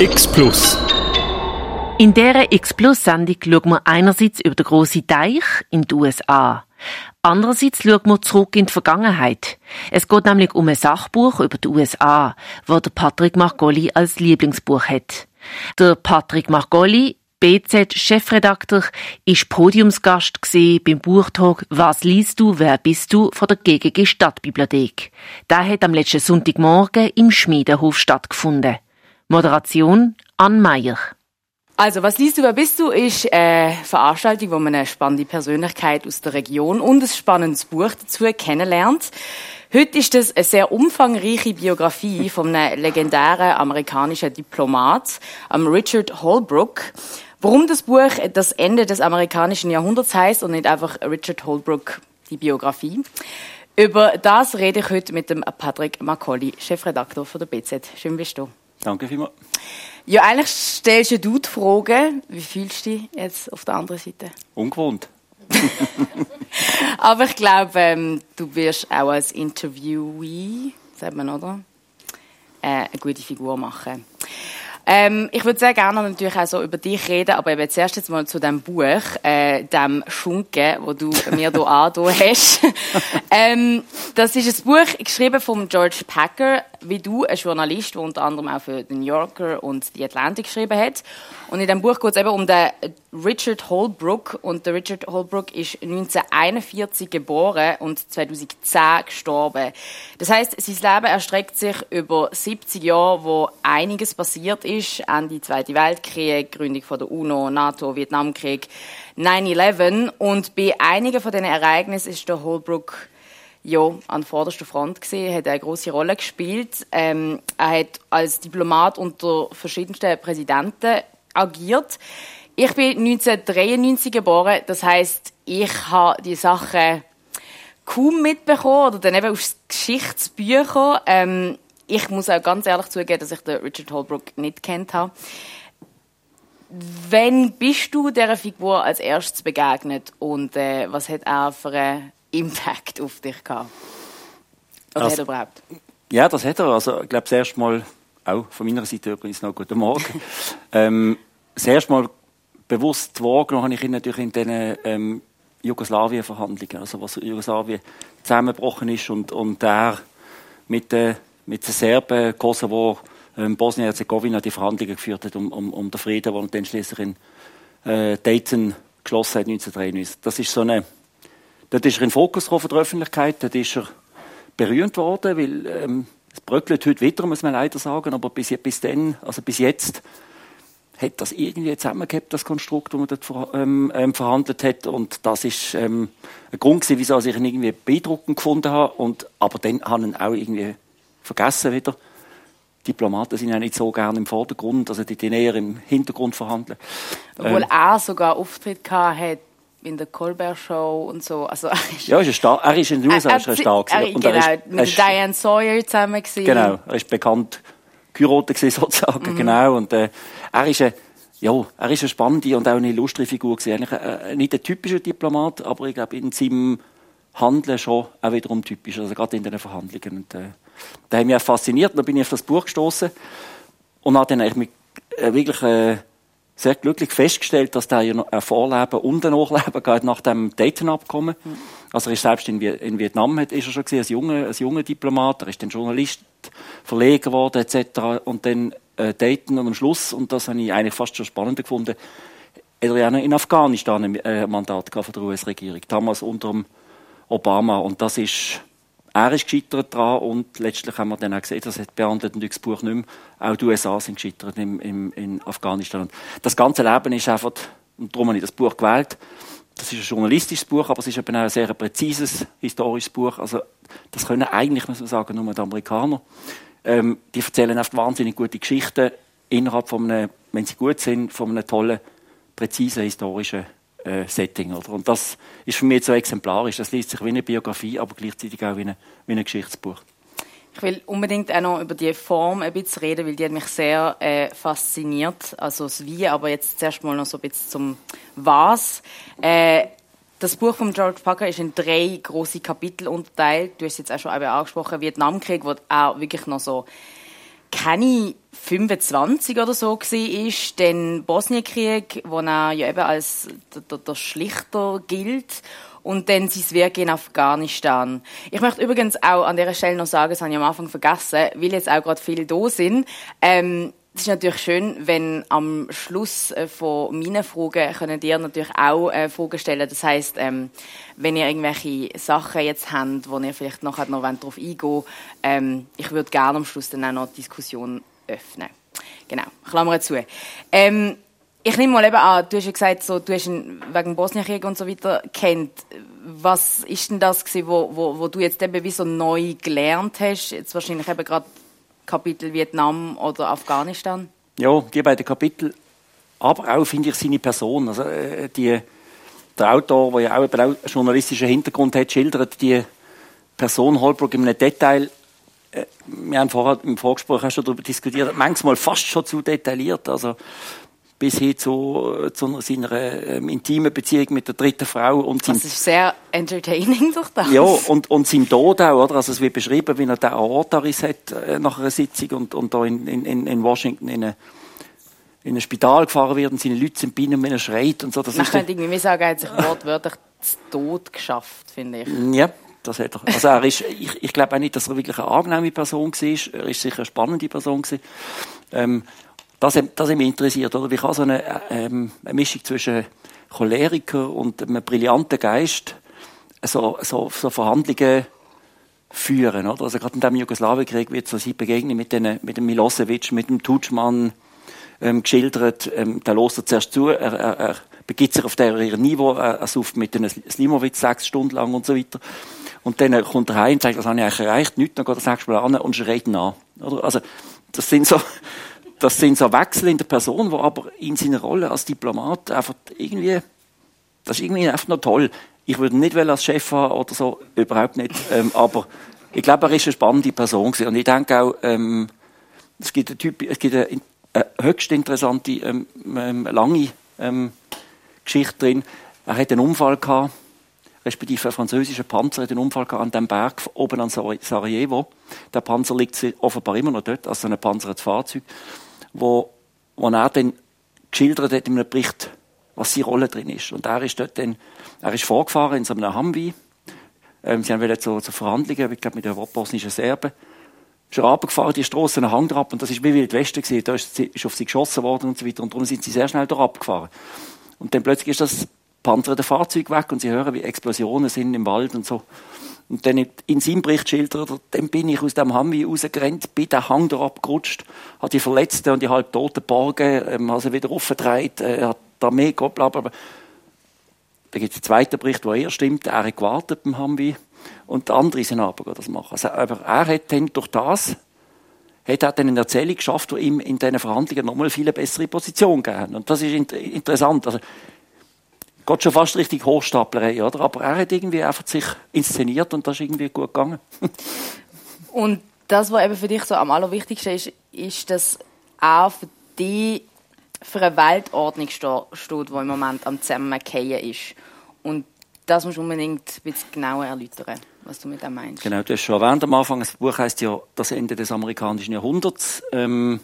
X Plus. In dieser X Plus Sendung schauen wir einerseits über den grossen Teich in den USA. Andererseits schauen wir zurück in die Vergangenheit. Es geht nämlich um ein Sachbuch über die USA, das der Patrick Margoli als Lieblingsbuch hat. Der Patrick Margoli BZ-Chefredakteur, ist Podiumsgast beim Buchtalk «Was liest du, wer bist du?» von der GGG Stadtbibliothek. Der hat am letzten Sonntagmorgen im Schmiedenhof stattgefunden. Moderation Ann Meyer. Also, was liest du, wer bist du, ist eine Veranstaltung, wo man eine spannende Persönlichkeit aus der Region und ein spannendes Buch dazu kennenlernt. Heute ist das eine sehr umfangreiche Biografie von einem legendären amerikanischen Diplomat, Richard Holbrooke. Warum das Buch das Ende des amerikanischen Jahrhunderts heißt und nicht einfach Richard Holbrooke, die Biografie. Über das rede ich heute mit dem Patrick Macaulay, Chefredakteur von der BZ. Schön bist du. Danke vielmals. Ja, eigentlich stellst du die Frage, wie fühlst du dich jetzt auf der anderen Seite? Ungewohnt. Aber ich glaube, ähm, du wirst auch als Interviewee, sagt man, oder? Äh, eine gute Figur machen. Ähm, ich würde sehr gerne natürlich auch so über dich reden, aber eben zuerst jetzt mal zu dem Buch, äh, dem Schunke, wo du mir hier angetan hast. ähm, das ist ein Buch geschrieben von George Packer, wie du, ein Journalist, der unter anderem auch für den New Yorker und die Atlantic geschrieben hat. Und in dem Buch geht es eben um den Richard Holbrooke. Und der Richard Holbrooke ist 1941 geboren und 2010 gestorben. Das heißt, sein Leben erstreckt sich über 70 Jahre, wo einiges passiert ist. Ende Zweite Weltkrieg, Gründung von der UNO, NATO, Vietnamkrieg, 9-11. Und bei einigen von diesen Ereignissen ist der Holbrooke ja, an vorderster Front gesehen, hat eine große Rolle gespielt. Ähm, er hat als Diplomat unter verschiedensten Präsidenten agiert. Ich bin 1993 geboren, das heißt, ich habe die Sachen kaum mitbekommen oder dann eben aus Geschichtsbüchern. Ähm, ich muss auch ganz ehrlich zugeben, dass ich den Richard Holbrooke nicht kennt habe. Wann bist du dieser Figur als erstes begegnet und äh, was hat er für einen Impact auf dich gehabt? Oder also, hat er überhaupt? Ja, das hat er. Also, ich glaube, das erste Mal, auch von meiner Seite übrigens noch guten Morgen. ähm, das erste Mal bewusst wahrgenommen habe ich ihn natürlich in diesen ähm, Jugoslawien-Verhandlungen, also was Jugoslawien zusammengebrochen ist und, und er mit, äh, mit den Serben, Kosovo, ähm, Bosnien-Herzegowina die Verhandlungen geführt hat um, um, um den Frieden, den dann schließlich in äh, Dayton geschlossen hat 1993. Das ist so eine, dort ist er in den Fokus von der Öffentlichkeit, dort ist er berühmt worden, weil ähm, es bröckelt heute wieder, muss man leider sagen, aber bis, bis dann, also bis jetzt, hat das irgendwie zusammengehabt, das Konstrukt, das man dort ver ähm, ähm, verhandelt hat. Und das ist ähm, ein Grund gewesen, wieso ich ihn irgendwie beeindruckend gefunden habe. Und, aber dann habe ich ihn auch irgendwie vergessen wieder. Diplomaten sind ja nicht so gerne im Vordergrund, also die, die näher im Hintergrund verhandeln. Obwohl ähm, er sogar Auftritt hat in der Colbert Show und so. Also, ja, ist er, er ist in den USA er, er, stark. Er, und genau, er ist, mit Diane Sawyer zusammen gewesen. Genau, er ist bekannt geheiratet sozusagen, mhm. genau. Und äh, er ist ein ja, er ist eine spannende und auch eine illustre Figur. Eigentlich äh, nicht ein typischer Diplomat, aber ich glaube in seinem Handeln schon auch wiederum typisch, also gerade in den Verhandlungen. Und, äh, da hat mich auch fasziniert. Dann bin ich auf das Buch gestoßen und habe dann eigentlich mit, äh, wirklich äh, sehr glücklich festgestellt, dass noch ein Vorleben und ein Nachleben geht nach dem Dayton-Abkommen. Also er ist selbst in, in Vietnam ist er schon gewesen, als junger, als junger Diplomat, er ist dann Journalist, Verleger geworden etc. Und dann äh, Dayton und am Schluss, und das habe ich eigentlich fast schon spannender gefunden, hat er in Afghanistan ein äh, Mandat von der US-Regierung, damals unter Obama. Und das ist, er ist gescheitert dran und letztlich haben wir dann auch gesehen, das behandelt natürlich das Buch nicht mehr, auch die USA sind gescheitert im, im, in Afghanistan. Und das ganze Leben ist einfach, und darum habe ich das Buch gewählt, das ist ein journalistisches Buch, aber es ist eben auch ein sehr präzises historisches Buch. Also, das können eigentlich, muss man sagen, nur die Amerikaner. Ähm, die erzählen oft wahnsinnig gute Geschichten innerhalb von einem, wenn sie gut sind, von einem tollen, präzisen historischen äh, Setting. Oder? Und das ist für mich so exemplarisch. Das liest sich wie eine Biografie, aber gleichzeitig auch wie, eine, wie ein Geschichtsbuch. Ich will unbedingt auch noch über die Form ein bisschen reden, weil die hat mich sehr äh, fasziniert. Also das Wie, aber jetzt zuerst mal noch so ein bisschen zum Was. Äh, das Buch von George Packer ist in drei große Kapitel unterteilt. Du hast jetzt auch schon angesprochen, Vietnamkrieg, wo auch wirklich noch so keine 25 oder so war, den Bosnienkrieg, wo er ja eben als der, der Schlichter gilt und dann sein Wirken in Afghanistan. Ich möchte übrigens auch an dieser Stelle noch sagen, das habe ich am Anfang vergessen, weil jetzt auch gerade viele da sind. Ähm, es ist natürlich schön, wenn am Schluss äh, von meinen Fragen können ihr natürlich auch äh, Fragen stellen. Das heißt, ähm, wenn ihr irgendwelche Sachen jetzt habt, wo ihr vielleicht nachher noch darauf eingehen wollt, ähm, ich würde gerne am Schluss dann auch noch die Diskussion öffnen. Genau, Klammer zu. Ähm, ich nehme mal eben an, du hast ja gesagt, so, du hast ihn wegen Bosnienkrieg und so weiter kennt. Was ist denn das gewesen, wo, wo, wo du jetzt eben wie so neu gelernt hast? Jetzt wahrscheinlich eben gerade Kapitel Vietnam oder Afghanistan? Ja, die beiden Kapitel, aber auch finde ich seine Person. Also äh, die, der Autor, der ja auch einen journalistischen Hintergrund hat, schildert die Person Holbrook in einem Detail äh, wir haben vorher im Vorgespräch schon darüber diskutiert, manchmal fast schon zu detailliert, also bis hin zu, zu seiner ähm, intimen Beziehung mit der dritten Frau. Und das ist sehr entertaining durch das. Ja, und, und seinem Tod auch, oder? Also es wird beschrieben, wie er den Aortaris hat äh, nach einer Sitzung und, und da in, in, in Washington in eine in ein Spital gefahren wird und seine Leute sind bei ihm, wenn er schreit und so. Das Man könnte irgendwie sagen, er hat sich wortwörtlich zu Tod geschafft, finde ich. Ja, das hat er. Also er ist, ich, ich glaube auch nicht, dass er wirklich eine angenehme Person war. Er ist sicher eine spannende Person gewesen. Ähm, das, das hat mich interessiert, oder? Wie kann so eine, ähm, eine Mischung zwischen Choleriker und einem brillanten Geist so, so, so Verhandlungen führen, oder? Also gerade in dem Jugoslawienkrieg wird so sie begegnen mit, den, mit dem Milosevic, mit dem Tutschmann, ähm, geschildert, ähm, der lässt er zuerst zu, er, er, er begibt sich auf der Niveau, er, er sucht mit den Slimovic sechs Stunden lang und so weiter. Und dann kommt er heim und sagt, das habe ich eigentlich erreicht, nichts, dann geht er sechs Mal an und schreit ihn an. Oder? Also, das sind so, das sind so Wechsel in der Person, wo aber in seiner Rolle als Diplomat einfach irgendwie, das ist irgendwie einfach noch toll. Ich würde nicht als Chef haben oder so, überhaupt nicht. Ähm, aber ich glaube, er ist eine spannende Person gewesen. Und ich denke auch, ähm, es gibt eine, Typ, es gibt eine, eine höchst interessante, ähm, ähm, lange ähm, Geschichte drin. Er hat einen Unfall gehabt respektive ein französischer Panzer hat einen Unfall gehabt an dem Berg oben an Sarajevo. Der Panzer liegt offenbar immer noch dort, also ein panzertes Fahrzeug, wo, wo er dann geschildert hat in einem Bericht, was seine Rolle drin ist. Und er ist dort dann, er ist vorgefahren in so einem Humvee. Ähm, sie haben wieder zu, zu Verhandlungen, ich glaube, mit den bosnischen Serben. Er runtergefahren, die Straße, einen Hang drauf, und das ist wie Wild Westen gewesen. Da ist, ist auf sie geschossen worden und so weiter, und darum sind sie sehr schnell da abgefahren. Und dann plötzlich ist das panzerte Fahrzeug weg und sie hören, wie Explosionen sind im Wald und so. Und dann in seinem Bericht schildert er, dann bin ich aus dem Humvee rausgerannt, bin den Hang da abgerutscht, habe die Verletzten und die halb Toten geborgen, ähm, habe sie wieder aufgedreht, äh, hat die Armee gehabt, aber da gibt es einen zweiten Bericht, wo er stimmt, er hat gewartet beim Humvee und der andere sind aber das machen. Also, aber er hat dann durch das hat er dann eine Erzählung geschafft, die ihm in diesen Verhandlungen nochmal viel bessere Position gegeben Und das ist interessant. Also, geht schon fast richtig Hochstaplerei, oder? Aber er hat irgendwie einfach sich inszeniert und das ist irgendwie gut gegangen. und das, was eben für dich so am allerwichtigsten ist, ist, dass auch für dich für eine Weltordnung steht, die im Moment am Zusammenfallen ist. Und das musst du unbedingt ein bisschen genauer erläutern, was du mit dem meinst. Genau, du hast schon erwähnt am Anfang, das Buch heißt ja «Das Ende des amerikanischen Jahrhunderts». Ähm,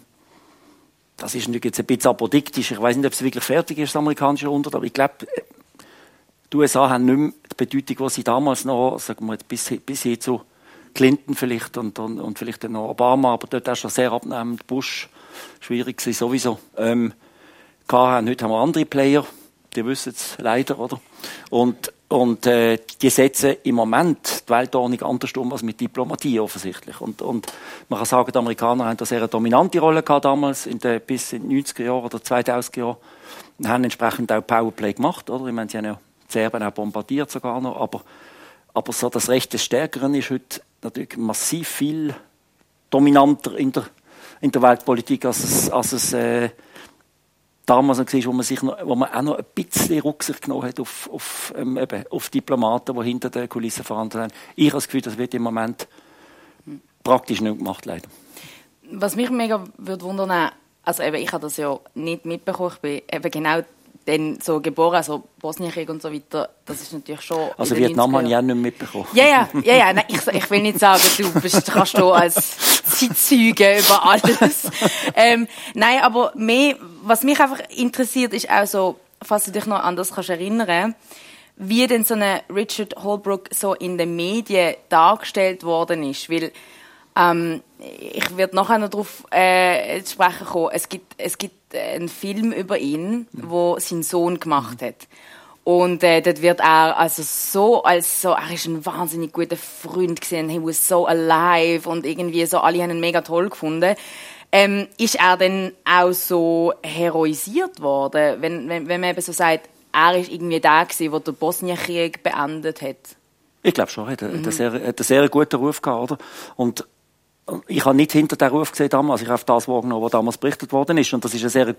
das ist natürlich jetzt ein bisschen apodiktisch. Ich weiß nicht, ob es wirklich fertig ist, das amerikanische Jahrhundert, aber ich glaube, die USA haben nicht mehr die Bedeutung, die sie damals noch, sagen wir jetzt, bis, bis hin zu Clinton vielleicht und, und, und vielleicht dann noch Obama, aber dort auch schon sehr abnehmend, Bush, schwierig gewesen, sowieso. Ähm, haben, heute haben wir andere Player, die wissen es leider, oder? Und, und äh, die setzen im Moment die Weltordnung anders um als mit Diplomatie offensichtlich. Und, und man kann sagen, die Amerikaner haben da sehr eine dominante Rolle gehabt damals, in der, bis in den 90er Jahren oder 2000er Jahren, und haben entsprechend auch Powerplay gemacht, oder? Ich meine, sie haben ja die Serben auch bombardiert sogar noch, aber, aber so das Recht des Stärkeren ist heute natürlich massiv viel dominanter in der, in der Weltpolitik, als es, als es äh, damals noch war, wo man, sich noch, wo man auch noch ein bisschen Rücksicht genommen hat auf, auf, ähm, eben, auf Diplomaten, die hinter den Kulissen verhandelt haben. Ich habe das Gefühl, das wird im Moment praktisch nicht gemacht, leider. Was mich mega würde wundern, also eben, ich habe das ja nicht mitbekommen, ich bin eben genau dann so geboren, also Bosnienkrieg und so weiter, das ist natürlich schon... Also Vietnam habe ich auch nicht mitbekommen. Ja, ja, ja, ja nein, ich, ich will nicht sagen, du bist, kannst du als Zeitzeuge über alles. ähm, nein, aber mehr, was mich einfach interessiert, ist auch so, falls du dich noch an das kannst erinnern, wie denn so eine Richard Holbrooke so in den Medien dargestellt worden ist, weil ähm, ich werde nachher noch darauf äh, zu sprechen kommen. Es gibt, es gibt einen Film über ihn, wo sein Sohn gemacht hat. Und äh, dort wird er also so als so, er ist ein wahnsinnig guter Freund gesehen, he was so alive und irgendwie so, alle haben ihn mega toll gefunden. Ähm, ist er dann auch so heroisiert worden, wenn, wenn, wenn man eben so sagt, er ist irgendwie der gewesen, der den Bosnienkrieg beendet hat? Ich glaube schon, er hat, mhm. einen sehr, hat einen sehr guten Ruf gehabt, oder? Und ich habe nicht hinter den Ruf gesehen damals, ich habe das wahrgenommen, was damals berichtet worden ist. Und das ist ein sehr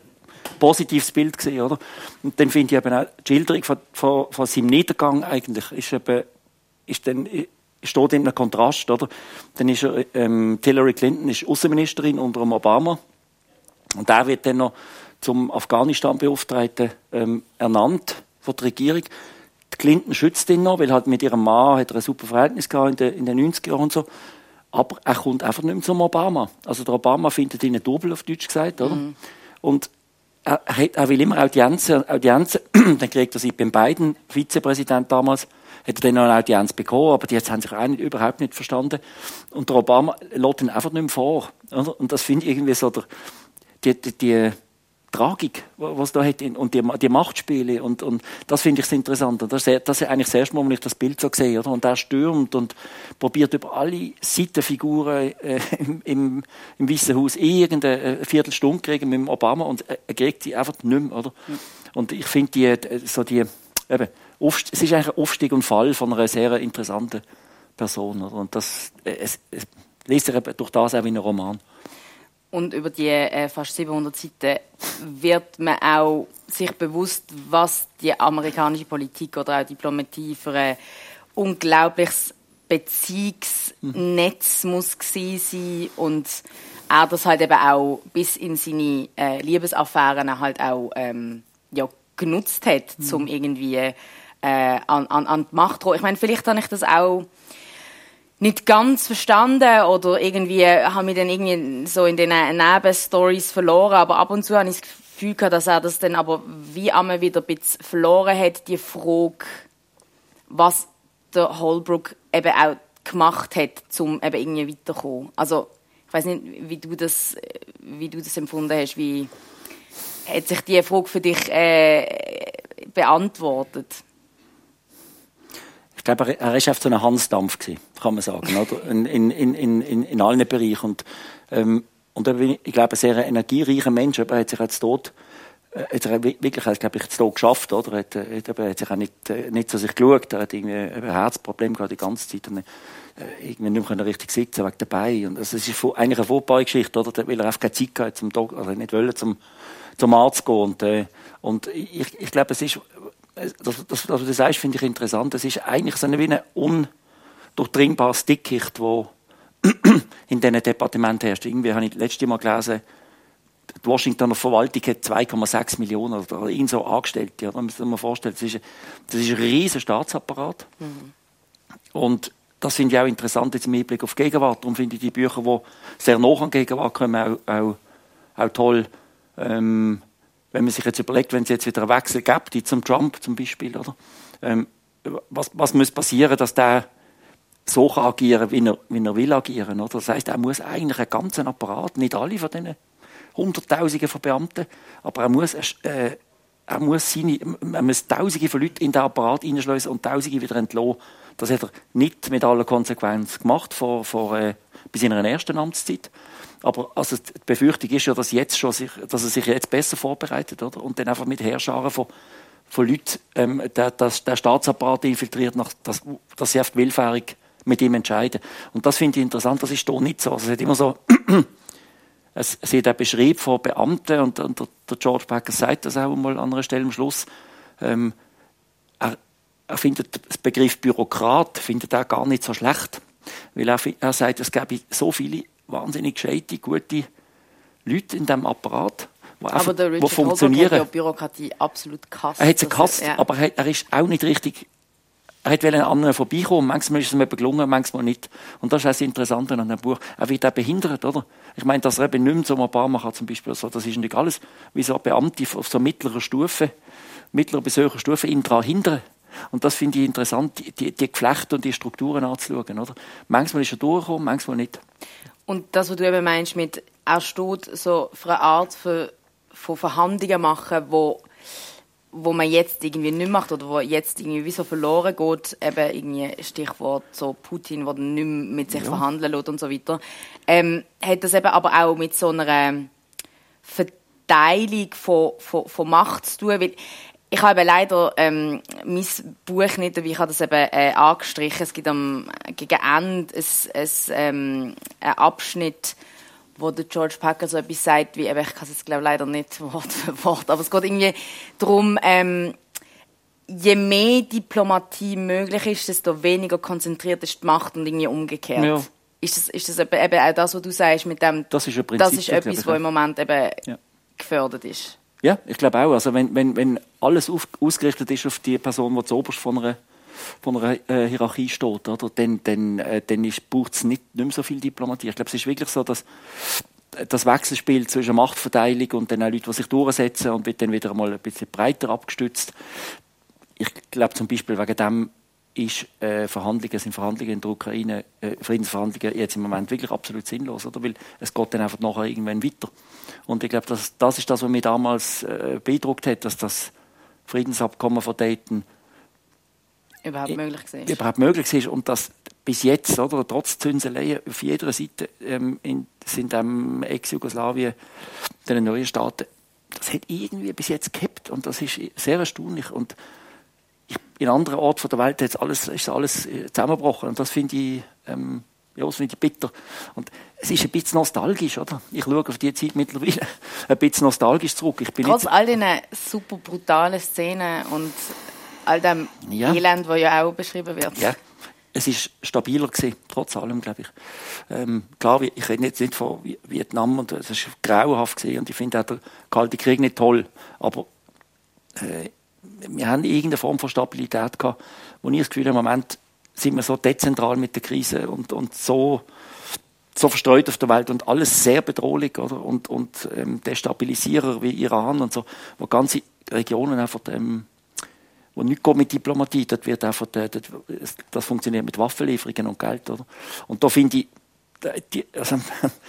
positives Bild gewesen, oder? Und dann finde ich eben auch die Schilderung von, von, von seinem Niedergang eigentlich ist eben, ist dann, steht in einem Kontrast, oder? Dann ist er, ähm, Hillary Clinton ist Außenministerin unter Obama. Und er wird dann noch zum Afghanistan-Beauftragten ähm, ernannt von der Regierung. Die Clinton schützt ihn noch, weil halt mit ihrem Mann hat er ein super Verhältnis gehabt in den, in den 90er Jahren und so. Aber er kommt einfach nicht mehr zum Obama. Also der Obama findet ihn ein Double auf Deutsch gesagt, oder? Mhm. Und er, er, will immer Audienzen, Audienzen. dann kriegt er sie beim beiden Vizepräsident damals, hat er dann noch eine Audienz bekommen, aber die haben sich eigentlich überhaupt nicht verstanden. Und der Obama lässt ihn einfach nicht mehr vor. Oder? Und das finde ich irgendwie so der, die, die, die Tragik, was da hat und die, die Machtspiele und, und das finde ich interessant und das, das ist eigentlich das erste Mal, wenn ich das Bild so sehe, oder? und er stürmt und probiert über alle Seitenfiguren äh, im, im, im Weißen Haus irgendeine Viertelstunde kriegen mit dem Obama und er kriegt sie einfach nicht mehr, oder? Und ich finde die, äh, so die, eben, es ist eigentlich ein Aufstieg und Fall von einer sehr interessanten Person, oder? Und das, äh, es, es liest er durch das auch wie ein Roman. Und über die äh, fast 700 Seiten wird man auch sich bewusst, was die amerikanische Politik oder auch Diplomatie für ein unglaubliches Beziehungsnetz mhm. muss sein und er das halt eben auch bis in seine äh, Liebesaffären halt auch ähm, ja, genutzt hat, mhm. um irgendwie äh, an, an, an die Macht zu Ich meine, vielleicht habe ich das auch nicht ganz verstanden oder irgendwie habe mich dann irgendwie so in den Nebenstories verloren, aber ab und zu habe ich das Gefühl gehabt, dass er das dann aber wie einmal wieder ein bisschen verloren hat, die Frage, was der Holbrook eben auch gemacht hat, um eben irgendwie weiterzukommen. Also, ich weiß nicht, wie du das, wie du das empfunden hast, wie hat sich die Frage für dich äh, beantwortet? glaube, er ist einfach so ein Hansdampf gewesen, kann man sagen, oder? In, in, in, in, in allen Bereichen. Und, ähm, und ich glaube, ein sehr energiereicher Mensch, er hat sich jetzt dort äh, hat er wirklich, glaube ich, zu geschafft, oder? Er hat, äh, hat, hat sich auch nicht, äh, nicht so sich geschaut. Er hat irgendwie ein Herzproblem gehabt die ganze Zeit. Und, irgendwie nicht mehr richtig sitzen wegen dabei. Und es ist eigentlich eine Vorbei-Geschichte, oder? Weil er einfach keine Zeit gehabt zum Dog, also nicht wollen, zum, zum Arzt gehen. Und, äh, und ich, ich glaube, es ist, das, das, was du sagst, finde ich interessant. Es ist eigentlich so eine, wie ein undurchdringbares Dickicht, wo in diesen Departementen herrscht. Irgendwie habe ich das letzte Mal gelesen, die Washingtoner Verwaltung hat 2,6 Millionen oder ihn so Angestellte. Ja, da muss man sich vorstellen, das ist, das ist ein riesiger Staatsapparat. Mhm. Und das finde ich auch interessant jetzt im Hinblick auf Gegenwart. Darum finde ich die Bücher, die sehr nah an Gegenwart kommen, auch, auch, auch toll. Ähm, wenn man sich jetzt überlegt, wenn es jetzt wieder einen Wechsel gibt, zum Trump zum Beispiel, oder? Ähm, was, was muss passieren, dass der so kann agieren, wie er, wie er will agieren, oder? Das heißt, er muss eigentlich einen ganzen Apparat, nicht alle von diesen Hunderttausenden von Beamten, aber er muss, äh, er muss seine, er muss Tausende von Leuten in den Apparat hineinschleusen und Tausende wieder entlassen. Das hat er nicht mit aller Konsequenz gemacht vor, vor, äh, bei seiner ersten Amtszeit. Aber also die Befürchtung ist ja, dass, jetzt schon sich, dass er sich jetzt besser vorbereitet oder? und dann einfach mit Herrscharen von, von Leuten ähm, der, der, der Staatsapparat infiltriert, nach, dass, dass sie oft willfährig mit ihm entscheiden. Und das finde ich interessant, das ist hier nicht so. Also es hat immer so, es, es hat beschrieben von Beamten und, und der, der, George Packer sagt das auch mal an einer Stelle am Schluss, ähm, er, er findet den Begriff Bürokrat findet er gar nicht so schlecht, weil er, er sagt, es gäbe so viele wahnsinnig gescheite, gute Leute in diesem Apparat, die aber der Richard funktionieren. hat ja Bürokratie absolut gehasst. Er hat sie gehasst, ja. aber er, er ist auch nicht richtig er hat an anderen vorbeikommen. Manchmal ist es ihm gelungen, manchmal nicht. Und das ist auch das Interessante an dem Buch. Er wird auch behindert, oder? Ich meine, dass er eben nicht mehr so ein paar kann, zum Beispiel, so, das ist nicht alles, wie so Beamte auf so mittlerer Stufe, mittlerer bis höherer Stufe, ihn daran hindern. Und das finde ich interessant, die, die Geflechte und die Strukturen anzuschauen, oder? Manchmal ist er durchgekommen, manchmal nicht. Und das, was du eben meinst mit, er steht so für eine Art von, von Verhandlungen machen, wo wo man jetzt irgendwie nicht macht oder wo jetzt irgendwie wie so verloren geht, eben irgendwie Stichwort so Putin, der nicht mehr mit sich ja. verhandeln lässt und so weiter, ähm, hat das eben aber auch mit so einer Verteilung von, von, von Macht zu tun, weil ich habe leider ähm, mein Buch nicht, wie ich habe das eben äh, angestrichen. Es gibt am gegen Ende ein, ein, ähm, einen Abschnitt, wo der George Packer so etwas sagt, wie, ich kann es jetzt glaube leider nicht Wort für Wort, aber es geht irgendwie darum, ähm, je mehr Diplomatie möglich ist, desto weniger konzentriert ist die Macht und irgendwie umgekehrt. Ja. Ist das, ist das eben, eben auch das, was du sagst mit dem, das ist, ein Prinzip, das ist etwas, was im Moment eben ja. gefördert ist? Ja, ich glaube auch. Also wenn, wenn, wenn alles auf, ausgerichtet ist auf die Person, die zuoberst von einer von einer äh, Hierarchie steht, oder? dann, dann, äh, dann braucht es nicht, nicht mehr so viel Diplomatie. Ich glaube, es ist wirklich so, dass das Wechselspiel zwischen Machtverteilung und den Leuten, die sich durchsetzen und wird dann wieder mal ein bisschen breiter abgestützt. Ich glaube zum Beispiel wegen dem ist äh, Verhandlungen, sind Verhandlungen in der Ukraine, äh, Friedensverhandlungen jetzt im Moment wirklich absolut sinnlos, oder? Weil es geht dann einfach nachher irgendwann weiter. Und ich glaube, das, das ist das, was mich damals äh, beeindruckt hat, dass das Friedensabkommen von Dayton überhaupt möglich ist. Überhaupt möglich ist und dass bis jetzt, oder, trotz Zünseleien auf jeder Seite ähm, in, sind ähm, Ex-Jugoslawien, den neuen Staaten, das hat irgendwie bis jetzt gehabt und das ist sehr erstaunlich und ich, in anderen Orten der Welt ist alles, ist alles äh, zusammengebrochen und das finde ich, ähm, ja, das finde ich bitter. Und es ist ein bisschen nostalgisch, oder? Ich schaue auf die Zeit mittlerweile ein bisschen nostalgisch zurück. Ich bin Trotz all diesen super brutalen Szenen und all dem ja. Elend, das ja auch beschrieben wird. Ja, es ist stabiler gewesen, trotz allem, glaube ich. Ähm, klar, ich rede jetzt nicht von Vietnam und es ist grauenhaft gewesen und ich finde auch der Kalte Krieg nicht toll, aber äh, wir haben irgendeine Form von Stabilität gehabt, wo ich das Gefühl habe, im Moment sind wir so dezentral mit der Krise und, und so so verstreut auf der Welt und alles sehr bedrohlich oder und und ähm, Destabilisierer wie Iran und so, wo ganze Regionen einfach ähm, wo nicht mit Diplomatie, das wird einfach, das, funktioniert mit Waffenlieferungen und Geld, oder? Und da finde ich, die, also,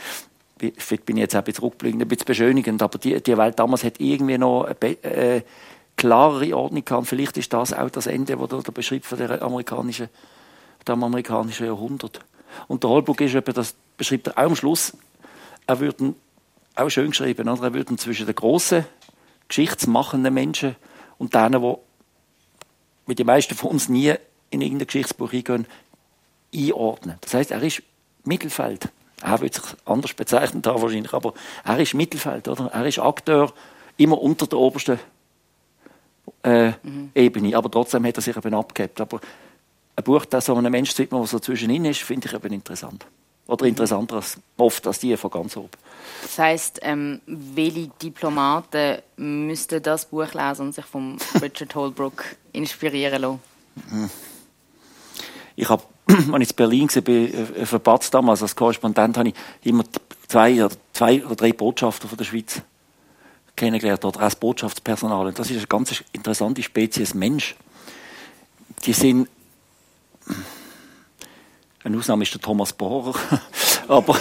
vielleicht bin ich jetzt auch ein bisschen zurückblickend, ein bisschen beschönigend, aber die, die Welt damals hat irgendwie noch eine äh, klarere Ordnung gehabt. Vielleicht ist das auch das Ende, das der beschreibt von der amerikanischen, dem amerikanischen Jahrhundert. Und der Holbrook ist eben, das beschreibt er auch am Schluss, er würde auch schön geschrieben, oder? er würde zwischen den grossen, geschichtsmachenden Menschen und denen, die wie die meisten von uns nie in irgendein Geschichtsbuch eingehen, einordnen. Das heißt, er ist Mittelfeld. Er wird sich anders bezeichnen da wahrscheinlich, aber er ist Mittelfeld, oder? Er ist Akteur immer unter der obersten äh, mhm. Ebene, aber trotzdem hat er sich eben abgehebt. Aber ein Buch, das so einem Menschen sieht, der so zwischenin ist, finde ich eben interessant. Oder interessanter als oft als die von ganz oben. Das heisst, ähm, welche Diplomaten müssten das Buch lesen und sich von Richard Holbrooke inspirieren lassen? Mhm. Ich habe, als ich in Berlin war, äh, für Batz damals als Korrespondent, habe ich immer zwei oder, zwei oder drei Botschafter von der Schweiz kennengelernt oder als Botschaftspersonal. Und das ist eine ganz interessante Spezies Mensch. Die sind eine Ausnahme ist der Thomas Bohrer. Aber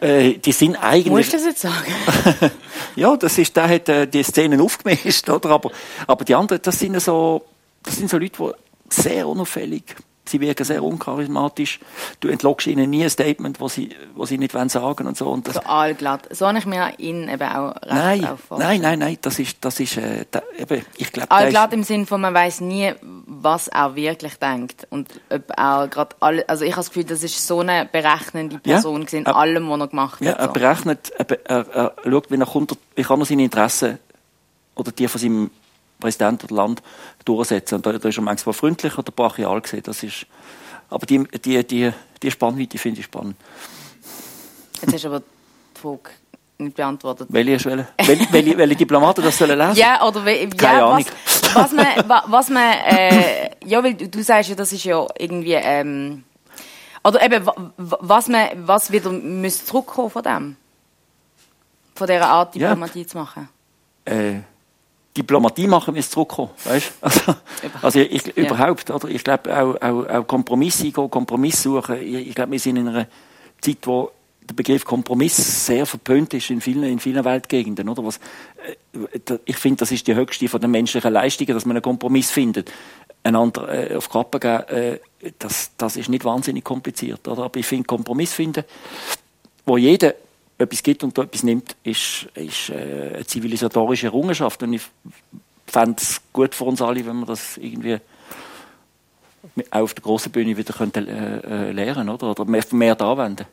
äh, die sind eigentlich. Musst du das jetzt sagen? ja, das ist, der hat äh, die Szenen aufgemischt, oder? Aber, aber die anderen, das sind so, das sind so Leute, die sehr unauffällig sie wirken sehr uncharismatisch. Du entlockst ihnen nie ein Statement, das sie, was sie nicht sagen wollen und so. Und das so allglatt. So habe ich mir ihn eben auch recht nein, nein, nein, nein, das ist, das ist, äh, da, eben, ich glaube... Allglatt im Sinne von, man weiß nie, was er wirklich denkt. Und ob er gerade alle, also ich habe das Gefühl, das ist so eine berechnende Person ja, in allem, was er gemacht ja, hat. Ja, er berechnet, er, er, er, schaut, wie er kommt, wie kann er seine Interessen oder die von seinem Präsident oder Land durchsetzen. Und da, da ist er manchmal freundlich oder brachial gesehen. Das ist, aber die, die, die, die Spannweite finde ich spannend. Jetzt hast du aber die Frage nicht beantwortet. Welche, welche, welche, welche Diplomaten das sollen lesen? Ja, oder we- Keine ja, Ahnung. was, was man, wa- was man, äh, ja, weil du, du sagst ja, das ist ja irgendwie, ähm, oder eben, wa- wa- was man, was wieder müsste zurückkommen von dem, von dieser Art Ja. Diplomatie zu machen. äh, Diplomatie machen, wir es zurückkommen. Weißt? Also, also ich, Ja. überhaupt, oder? Ich glaube, auch, auch, auch Kompromisse eingehen, Kompromiss suchen. Ich, ich glaube, wir sind in einer Zeit, wo der Begriff Kompromiss sehr verpönt ist in vielen, in vielen Weltgegenden, oder? Was, äh, ich finde, das ist die höchste von den menschlichen Leistungen, dass man einen Kompromiss findet. Einander äh, auf Kappe geben, äh, das, das ist nicht wahnsinnig kompliziert, oder? Aber ich finde, Kompromiss finden, wo jeder etwas gibt und etwas nimmt, ist, ist äh, eine zivilisatorische Errungenschaft. Und ich fände es gut für uns alle, wenn wir das irgendwie auch auf der grossen Bühne wieder könnten, äh, äh, lernen oder? oder mehr, mehr anwenden.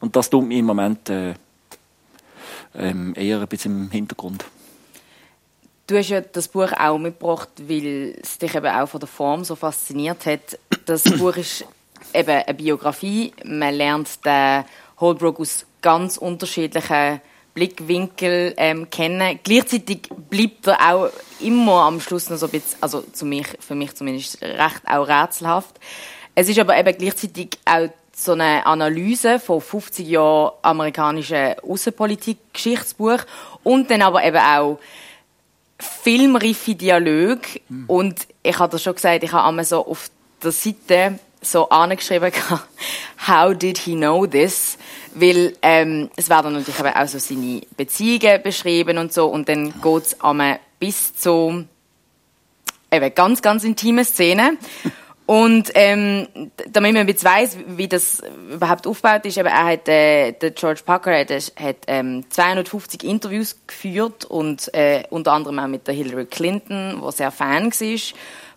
Und das tut mir im Moment äh, ähm, eher ein bisschen im Hintergrund. Du hast ja das Buch auch mitgebracht, weil es dich eben auch von der Form so fasziniert hat. Das Buch ist eben eine Biografie. Man lernt den Holbrook aus ganz unterschiedlichen Blickwinkeln ähm, kennen. Gleichzeitig bleibt er auch immer am Schluss noch so ein bisschen, also zu mich, für mich zumindest, recht auch rätselhaft. Es ist aber eben gleichzeitig auch so eine Analyse von 50 Jahren amerikanischer Außenpolitik-Geschichtsbuch und dann aber eben auch filmreife Dialoge und ich habe das schon gesagt, ich habe einmal so auf der Seite so angeschrieben «How did he know this?» weil ähm, es werden natürlich eben auch so seine Beziehungen beschrieben und so und dann geht es bis zu eben ganz, ganz intime Szenen. Und ähm, damit man jetzt weiss, wie das überhaupt aufgebaut ist, eben, er hat, äh, der George Packer hat, hat ähm, 250 Interviews geführt und äh, unter anderem auch mit der Hillary Clinton, wo sehr Fan war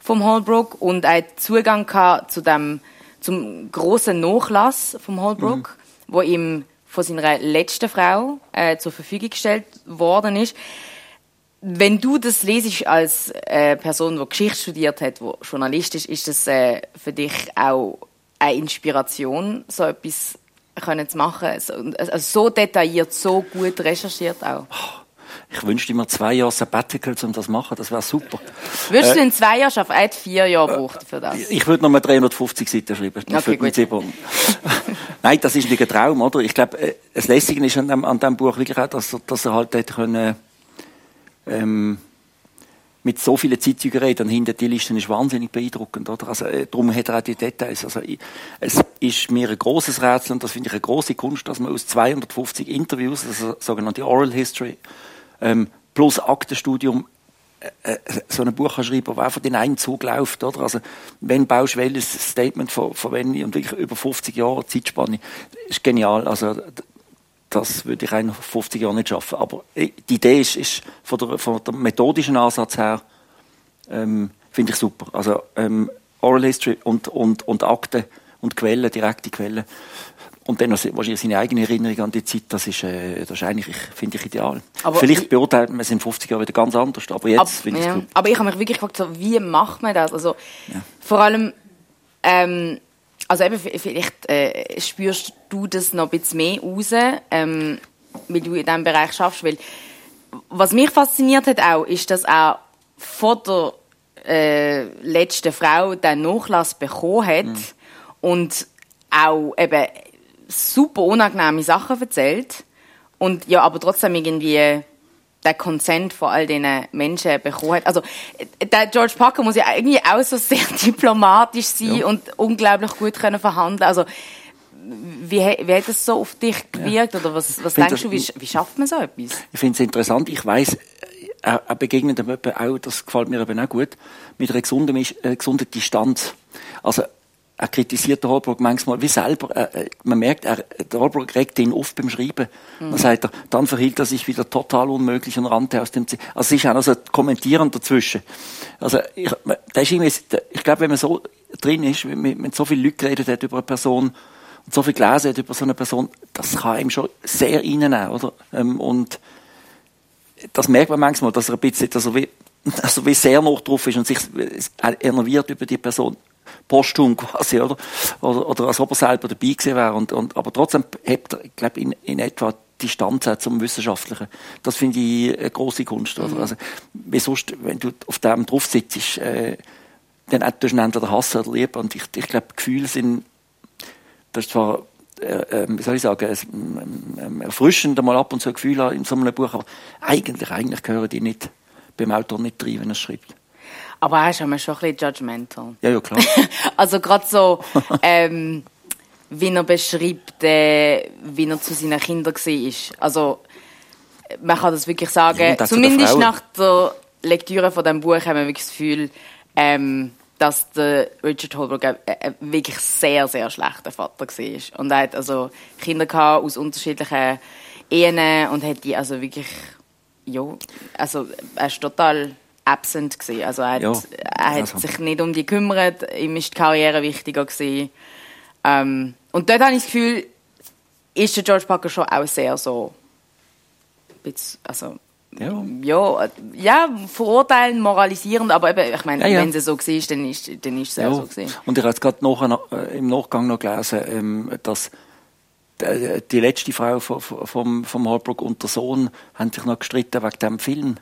vom Holbrook und hat Zugang gehabt zu dem zum großen Nachlass vom Holbrook, wo ihm von seiner letzten Frau äh, zur Verfügung gestellt worden ist. Wenn du das lesest als äh, Person, die Geschichte studiert hat, die Journalist ist, ist das äh, für dich auch eine Inspiration, so etwas können zu machen? So, also so detailliert, so gut recherchiert auch. Ich wünschte mir zwei Jahre Sabbatical, um das zu machen. Das wäre super. Würdest du in zwei Jahren schaffen? Er hat vier Jahre gebraucht für das. Ich würde noch mal 350 Seiten schreiben. Das Okay, gut. Nein, das ist nicht ein Traum, oder? Ich glaube, äh, das Lässige ist an dem, an dem Buch wirklich auch, dass, er- dass er halt hätte können, ähm, mit so vielen Zeitzeugen reden, hinter die Listen ist wahnsinnig beeindruckend, oder? Also, äh, darum hat er auch die Details. Also, ich, es ist mir ein großes Rätsel und das finde ich eine große Kunst, dass man aus 250 Interviews, also sogenannte Oral History, ähm, plus Aktenstudium, äh, so ein Buch schreiben, das einfach den einen Zug läuft, oder? Also, wenn baust welches Statement von, von wenn und wirklich über 50 Jahre Zeitspanne, ist genial. Also, das würde ich eigentlich nach 50 Jahren nicht schaffen. Aber äh, die Idee ist, ist von, der, von der methodischen Ansatz her, ähm, finde ich super. Also, ähm, Oral History und, und, und Akten und Quellen, direkte Quellen. Und dann noch wahrscheinlich seine eigene Erinnerung an die Zeit, das ist, äh, das ist eigentlich, ich- finde ich, ideal. Aber Vielleicht beurteilt man es in 50 Jahren wieder ganz anders, aber jetzt Ab- finde ich es ja. gut. Aber ich habe mich wirklich gefragt, so, wie macht man das? Also, vor allem, ähm, also eben, vielleicht äh, spürst du das noch ein bisschen mehr raus, ähm, weil du in diesem Bereich schaffst. Weil, was mich fasziniert hat auch, ist, dass er von der äh, letzten Frau den Nachlass bekommen hat Mhm. und auch eben super unangenehme Sachen erzählt und ja, aber trotzdem irgendwie der Consent von all diesen Menschen bekommen hat. Also, äh, der George Parker muss ja irgendwie auch so sehr diplomatisch sein Ja. und unglaublich gut können verhandeln. Also, wie, wie hat das so auf dich gewirkt? Oder was, was denkst das- du, wie, wie schafft man so etwas? Ich finde es interessant. Ich weiß, er, er begegnet dem eben auch, das gefällt mir eben auch gut, mit einer gesunden, äh, gesunden Distanz. Also, er kritisiert den Holbrook manchmal wie selber. Er, äh, man merkt, er, der Holbrook regt ihn oft beim Schreiben. Dann sagt er, dann verhielt er sich wieder total unmöglich und rannte aus dem Zimmer. Also, es ist auch noch so ein Kommentieren dazwischen. Also, ich, das ist irgendwie, ich glaube, wenn man so drin ist, wenn man mit so vielen Leuten geredet hat über eine Person, und so viel gelesen hat über so eine Person, das kann ihm schon sehr reinnehmen, oder? Ähm, und das merkt man manchmal, dass er ein bisschen, dass er wie, er wie sehr noch drauf ist und sich enerviert über die Person posthum quasi, oder? Oder, oder als ob er selber dabei gewesen wäre. Und, und, aber trotzdem hebt er, ich glaube, in, in etwa Distanz hat zum Wissenschaftlichen. Das finde ich eine große Kunst. Oder? Mhm. Also, wie sonst, wenn du auf dem drauf sitzt, äh, dann tust du entweder hassen oder lieben. Und ich, ich glaube, Gefühle sind, das ist zwar, äh, äh wie soll ich sagen, äh, erfrischend, mal ab und zu ein Gefühl in so einem Buch, aber eigentlich, eigentlich gehören die nicht beim Autor nicht rein, wenn er schreibt. Aber er ist schon ein bisschen judgmental. Ja, ja, klar. also gerade so, ähm, wie er beschreibt, äh, wie er zu seinen Kindern war. Also, man kann das wirklich sagen, ja, zumindest nach der Lektüre von diesem Buch haben wir wirklich das Gefühl, ähm, dass der Richard Holbrook ein, ein wirklich sehr, sehr schlechter Vater war. Und er hat also Kinder aus unterschiedlichen Ehen und hat die also wirklich, ja, also er ist total absent gewesen. Also er hat, ja, er hat also. sich nicht um die gekümmert, ihm ist die Karriere wichtiger gewesen. Ähm, und dort habe ich das Gefühl, ist der George Parker schon auch sehr so, also, ja. ja, ja, verurteilen, moralisierend, aber eben, ich meine, ja, ja. wenn es so war, dann ist, dann ist es ja. so gewesen. Und ich habe jetzt gerade noch, äh, im Nachgang noch gelesen, ähm, dass die letzte Frau vom, vom, vom Holbrook und der Sohn haben sich noch gestritten wegen dem Film.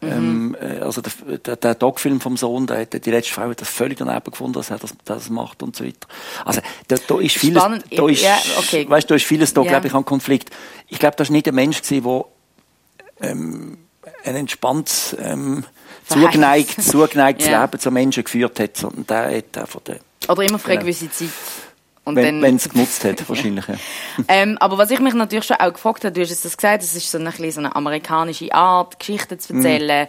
Mhm. Ähm, äh, also der, der, der Doc-Film vom Sohn, der, die letzte Frau hat das völlig daneben gefunden, dass er das, das macht und so weiter. Also da, da ist vieles, Spannend. da ist, ja, okay. weißt, da ist vieles da, ja. glaube ich, an Konflikt. Ich glaube, das ist nicht ein Mensch der ähm, ein entspanntes, ähm, zugeneigt, zugeneigtes ja. Leben zum Menschen geführt hat, sondern der hat einfach den, Oder immer für eine gewisse Zeit. Und wenn es genutzt hat, wahrscheinlich. Ja. ähm, aber was ich mich natürlich schon auch gefragt habe, du hast es das gesagt, es ist so eine, so eine amerikanische Art, Geschichten zu erzählen, mm.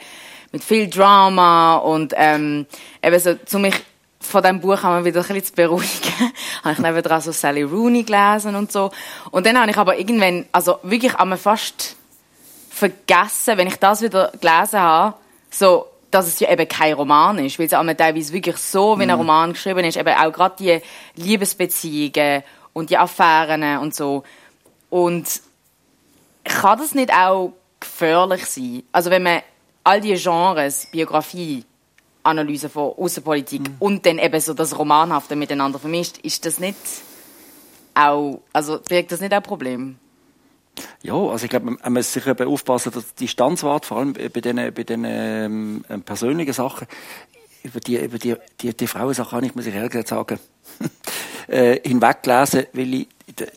mit viel Drama und ähm, eben so, zu mich von diesem Buch haben wir wieder ein bisschen zu beruhigen, habe ich nebenan so Sally Rooney gelesen und so. Und dann habe ich aber irgendwann, also wirklich einmal fast vergessen, wenn ich das wieder gelesen habe, so, dass es ja eben kein Roman ist, weil es auch teilweise wirklich so, wie ein mhm. Roman geschrieben ist, eben auch gerade die Liebesbeziehungen und die Affären und so. Und kann das nicht auch gefährlich sein? Also wenn man all die Genres, Biografie, Analyse von Außenpolitik mhm. und dann eben so das Romanhafte miteinander vermischt, ist das nicht auch, also birgt das nicht auch ein Problem? Ja, also ich glaube, man muss sich eben aufpassen, dass die Distanzwart, vor allem bei den, bei den ähm, persönlichen Sachen, über die, über die, die, die Frauensache kann ich, muss ich ehrlich gesagt sagen, äh, hinweglesen, weil ich,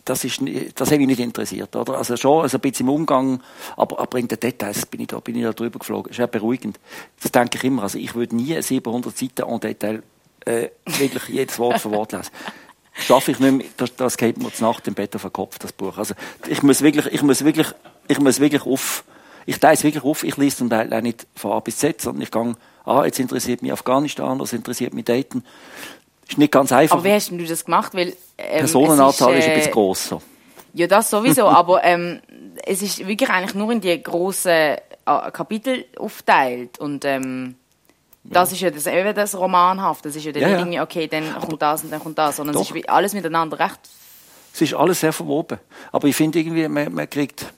das ist, das hat mich nicht interessiert, oder? Also schon, also ein bisschen im Umgang, aber, aber in den Details bin ich da, bin ich da drüber geflogen. Ist ja beruhigend. Das denke ich immer. Also ich würde nie 700 Seiten en Detail, äh, wirklich jedes Wort für Wort lesen schaffe ich nicht mehr, das, das geht mir Nacht im Bett auf den Kopf, das Buch. Also, ich muss wirklich, ich muss wirklich, ich muss wirklich auf, ich teile es wirklich auf, ich lese zum Teil nicht von A bis Z, sondern ich gehe, ah, jetzt interessiert mich Afghanistan, das interessiert mich Dayton. Ist nicht ganz einfach. Aber wie hast du das gemacht? Weil, ähm, Personenanzahl ist, äh, ist, ein bisschen gross, so. Ja, das sowieso, aber ähm, es ist wirklich eigentlich nur in die grossen äh, Kapitel aufteilt und ähm, das ist ja das, eben das Romanhaft. Das ist ja, ja, ja. irgendwie, okay, dann kommt das und dann kommt das. Sondern es ist alles miteinander recht. Es ist alles sehr verwoben. Aber ich finde irgendwie, man, man kriegt,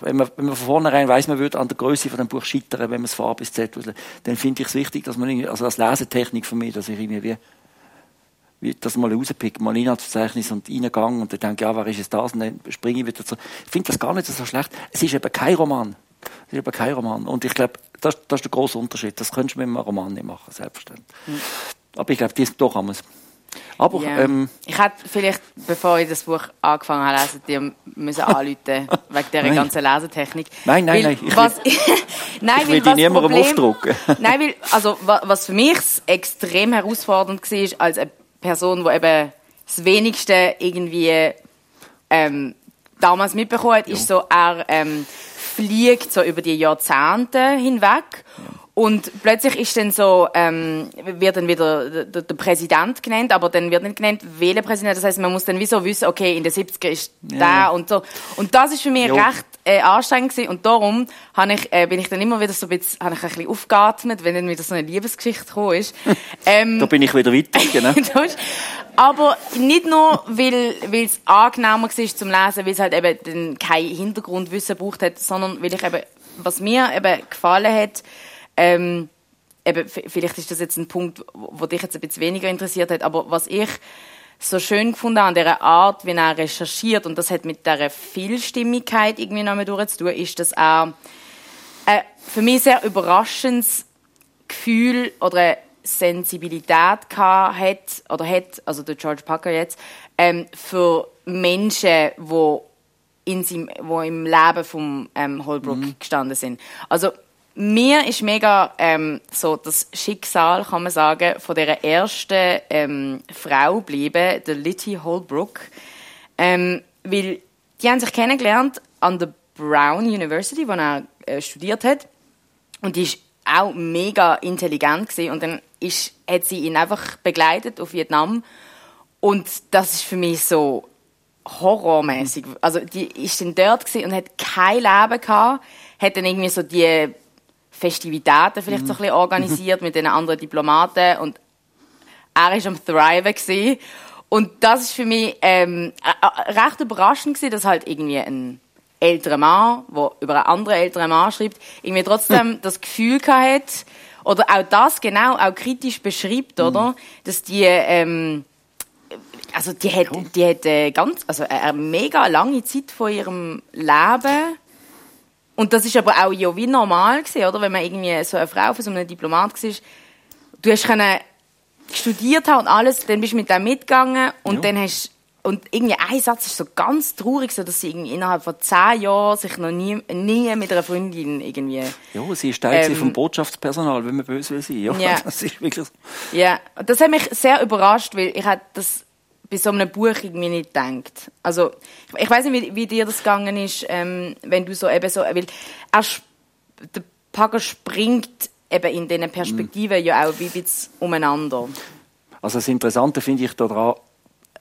wenn man, wenn man von vornherein weiß, man würde an der Größe von dem Buch scheitern, wenn man es von A bis Z, dann finde ich es wichtig, dass man irgendwie, also als Lesetechnik von mir, dass ich irgendwie wie, wie das mal rauspicke, mal Inhaltsverzeichnis und reingegangen und dann denke, ja, wer ist es das? Und dann springe ich wieder zu. Ich finde das gar nicht so schlecht. Es ist eben kein Roman. Es ist eben kein Roman. Und ich glaube, das, das ist der große Unterschied. Das könntest du mit einem Roman nicht machen, selbstverständlich. Mhm. Aber ich glaube, das doch wir es. Aber, yeah. ähm, ich hätte vielleicht, bevor ich das Buch angefangen habe zu lesen, dir müssen anrufen wegen dieser nein. ganzen Lesetechnik. Nein, nein, weil, nein. Ich was, will, nein, ich will die niemandem Problem, aufdrucken. nein, weil, also, was für mich extrem herausfordernd war, als eine Person, die eben das Wenigste irgendwie ähm, damals mitbekommen hat, ist so, er ähm, fliegt so über die Jahrzehnte hinweg. Und plötzlich ist dann so, ähm, wird dann wieder der, der, Präsident genannt, aber dann wird nicht genannt, welcher Präsident. Das heißt, man muss dann wieso wissen, okay, in den 70er ist ja. der und so. Und das ist für mich jo. recht äh, anstrengend gewesen. Und darum habe ich, äh, bin ich dann immer wieder so ein bisschen, habe ich ein bisschen aufgeatmet, wenn dann wieder so eine Liebesgeschichte gekommen ist. ähm, da bin ich wieder weiter, ne? aber nicht nur, weil, weil es angenehmer war zum Lesen, weil es halt eben kein Hintergrundwissen braucht hat, sondern weil ich eben, was mir eben gefallen hat, ähm, eben, vielleicht ist das jetzt ein Punkt, wo dich jetzt ein bisschen weniger interessiert hat, aber was ich so schön gefunden an dieser Art, wie er recherchiert, und das hat mit dieser Vielstimmigkeit irgendwie noch mal durchzutun, ist, dass er ein für mich sehr überraschendes Gefühl oder eine Sensibilität hat, oder hat, also der George Packer jetzt, ähm, für Menschen, die in seinem, wo im Leben von ähm, Holbrook mhm. gestanden sind. Also mir ist mega ähm, so das Schicksal, kann man sagen, von der ersten ähm, Frau bleiben, der Litty Holbrook, ähm, weil die haben sich kennengelernt an der Brown University, wo er äh, studiert hat, und die ist auch mega intelligent gewesen. und dann ist, hat sie ihn einfach begleitet auf Vietnam und das ist für mich so horrormäßig. Also die ist dann dort und hat kein Leben gehabt, hat dann irgendwie so die Festivitäten vielleicht so ein bisschen organisiert mit den anderen Diplomaten und er ist am Thriven gewesen. und das ist für mich ähm, recht überraschend gewesen, dass halt irgendwie ein älterer Mann, der über einen anderen älteren Mann schreibt, irgendwie trotzdem das Gefühl hat oder auch das genau auch kritisch beschreibt, oder, mhm. dass die ähm, also die hat, die hat äh, ganz, also eine mega lange Zeit von ihrem Leben und das ist aber auch ja wie normal gewesen, oder? Wenn man irgendwie so eine Frau von so einem Diplomat war, du hast können studiert haben und alles, dann bist du mit dem mitgegangen und ja. dann hast und irgendwie ein Satz ist so ganz traurig, so dass sie irgendwie innerhalb von zehn Jahren sich noch nie, nie mit einer Freundin irgendwie... Ja, sie ist Teil ähm, vom Botschaftspersonal, wenn man böse will sein. Ja, ja, das ist wirklich so. Ja, das hat mich sehr überrascht, weil ich hatte das bei so einem Buch irgendwie nicht gedacht. Also, ich weiß nicht, wie, wie, dir das gegangen ist, ähm, wenn du so eben so, weil er, der Packer springt eben in diesen Perspektiven mm. ja auch wie ein umeinander. Also das Interessante finde ich daran,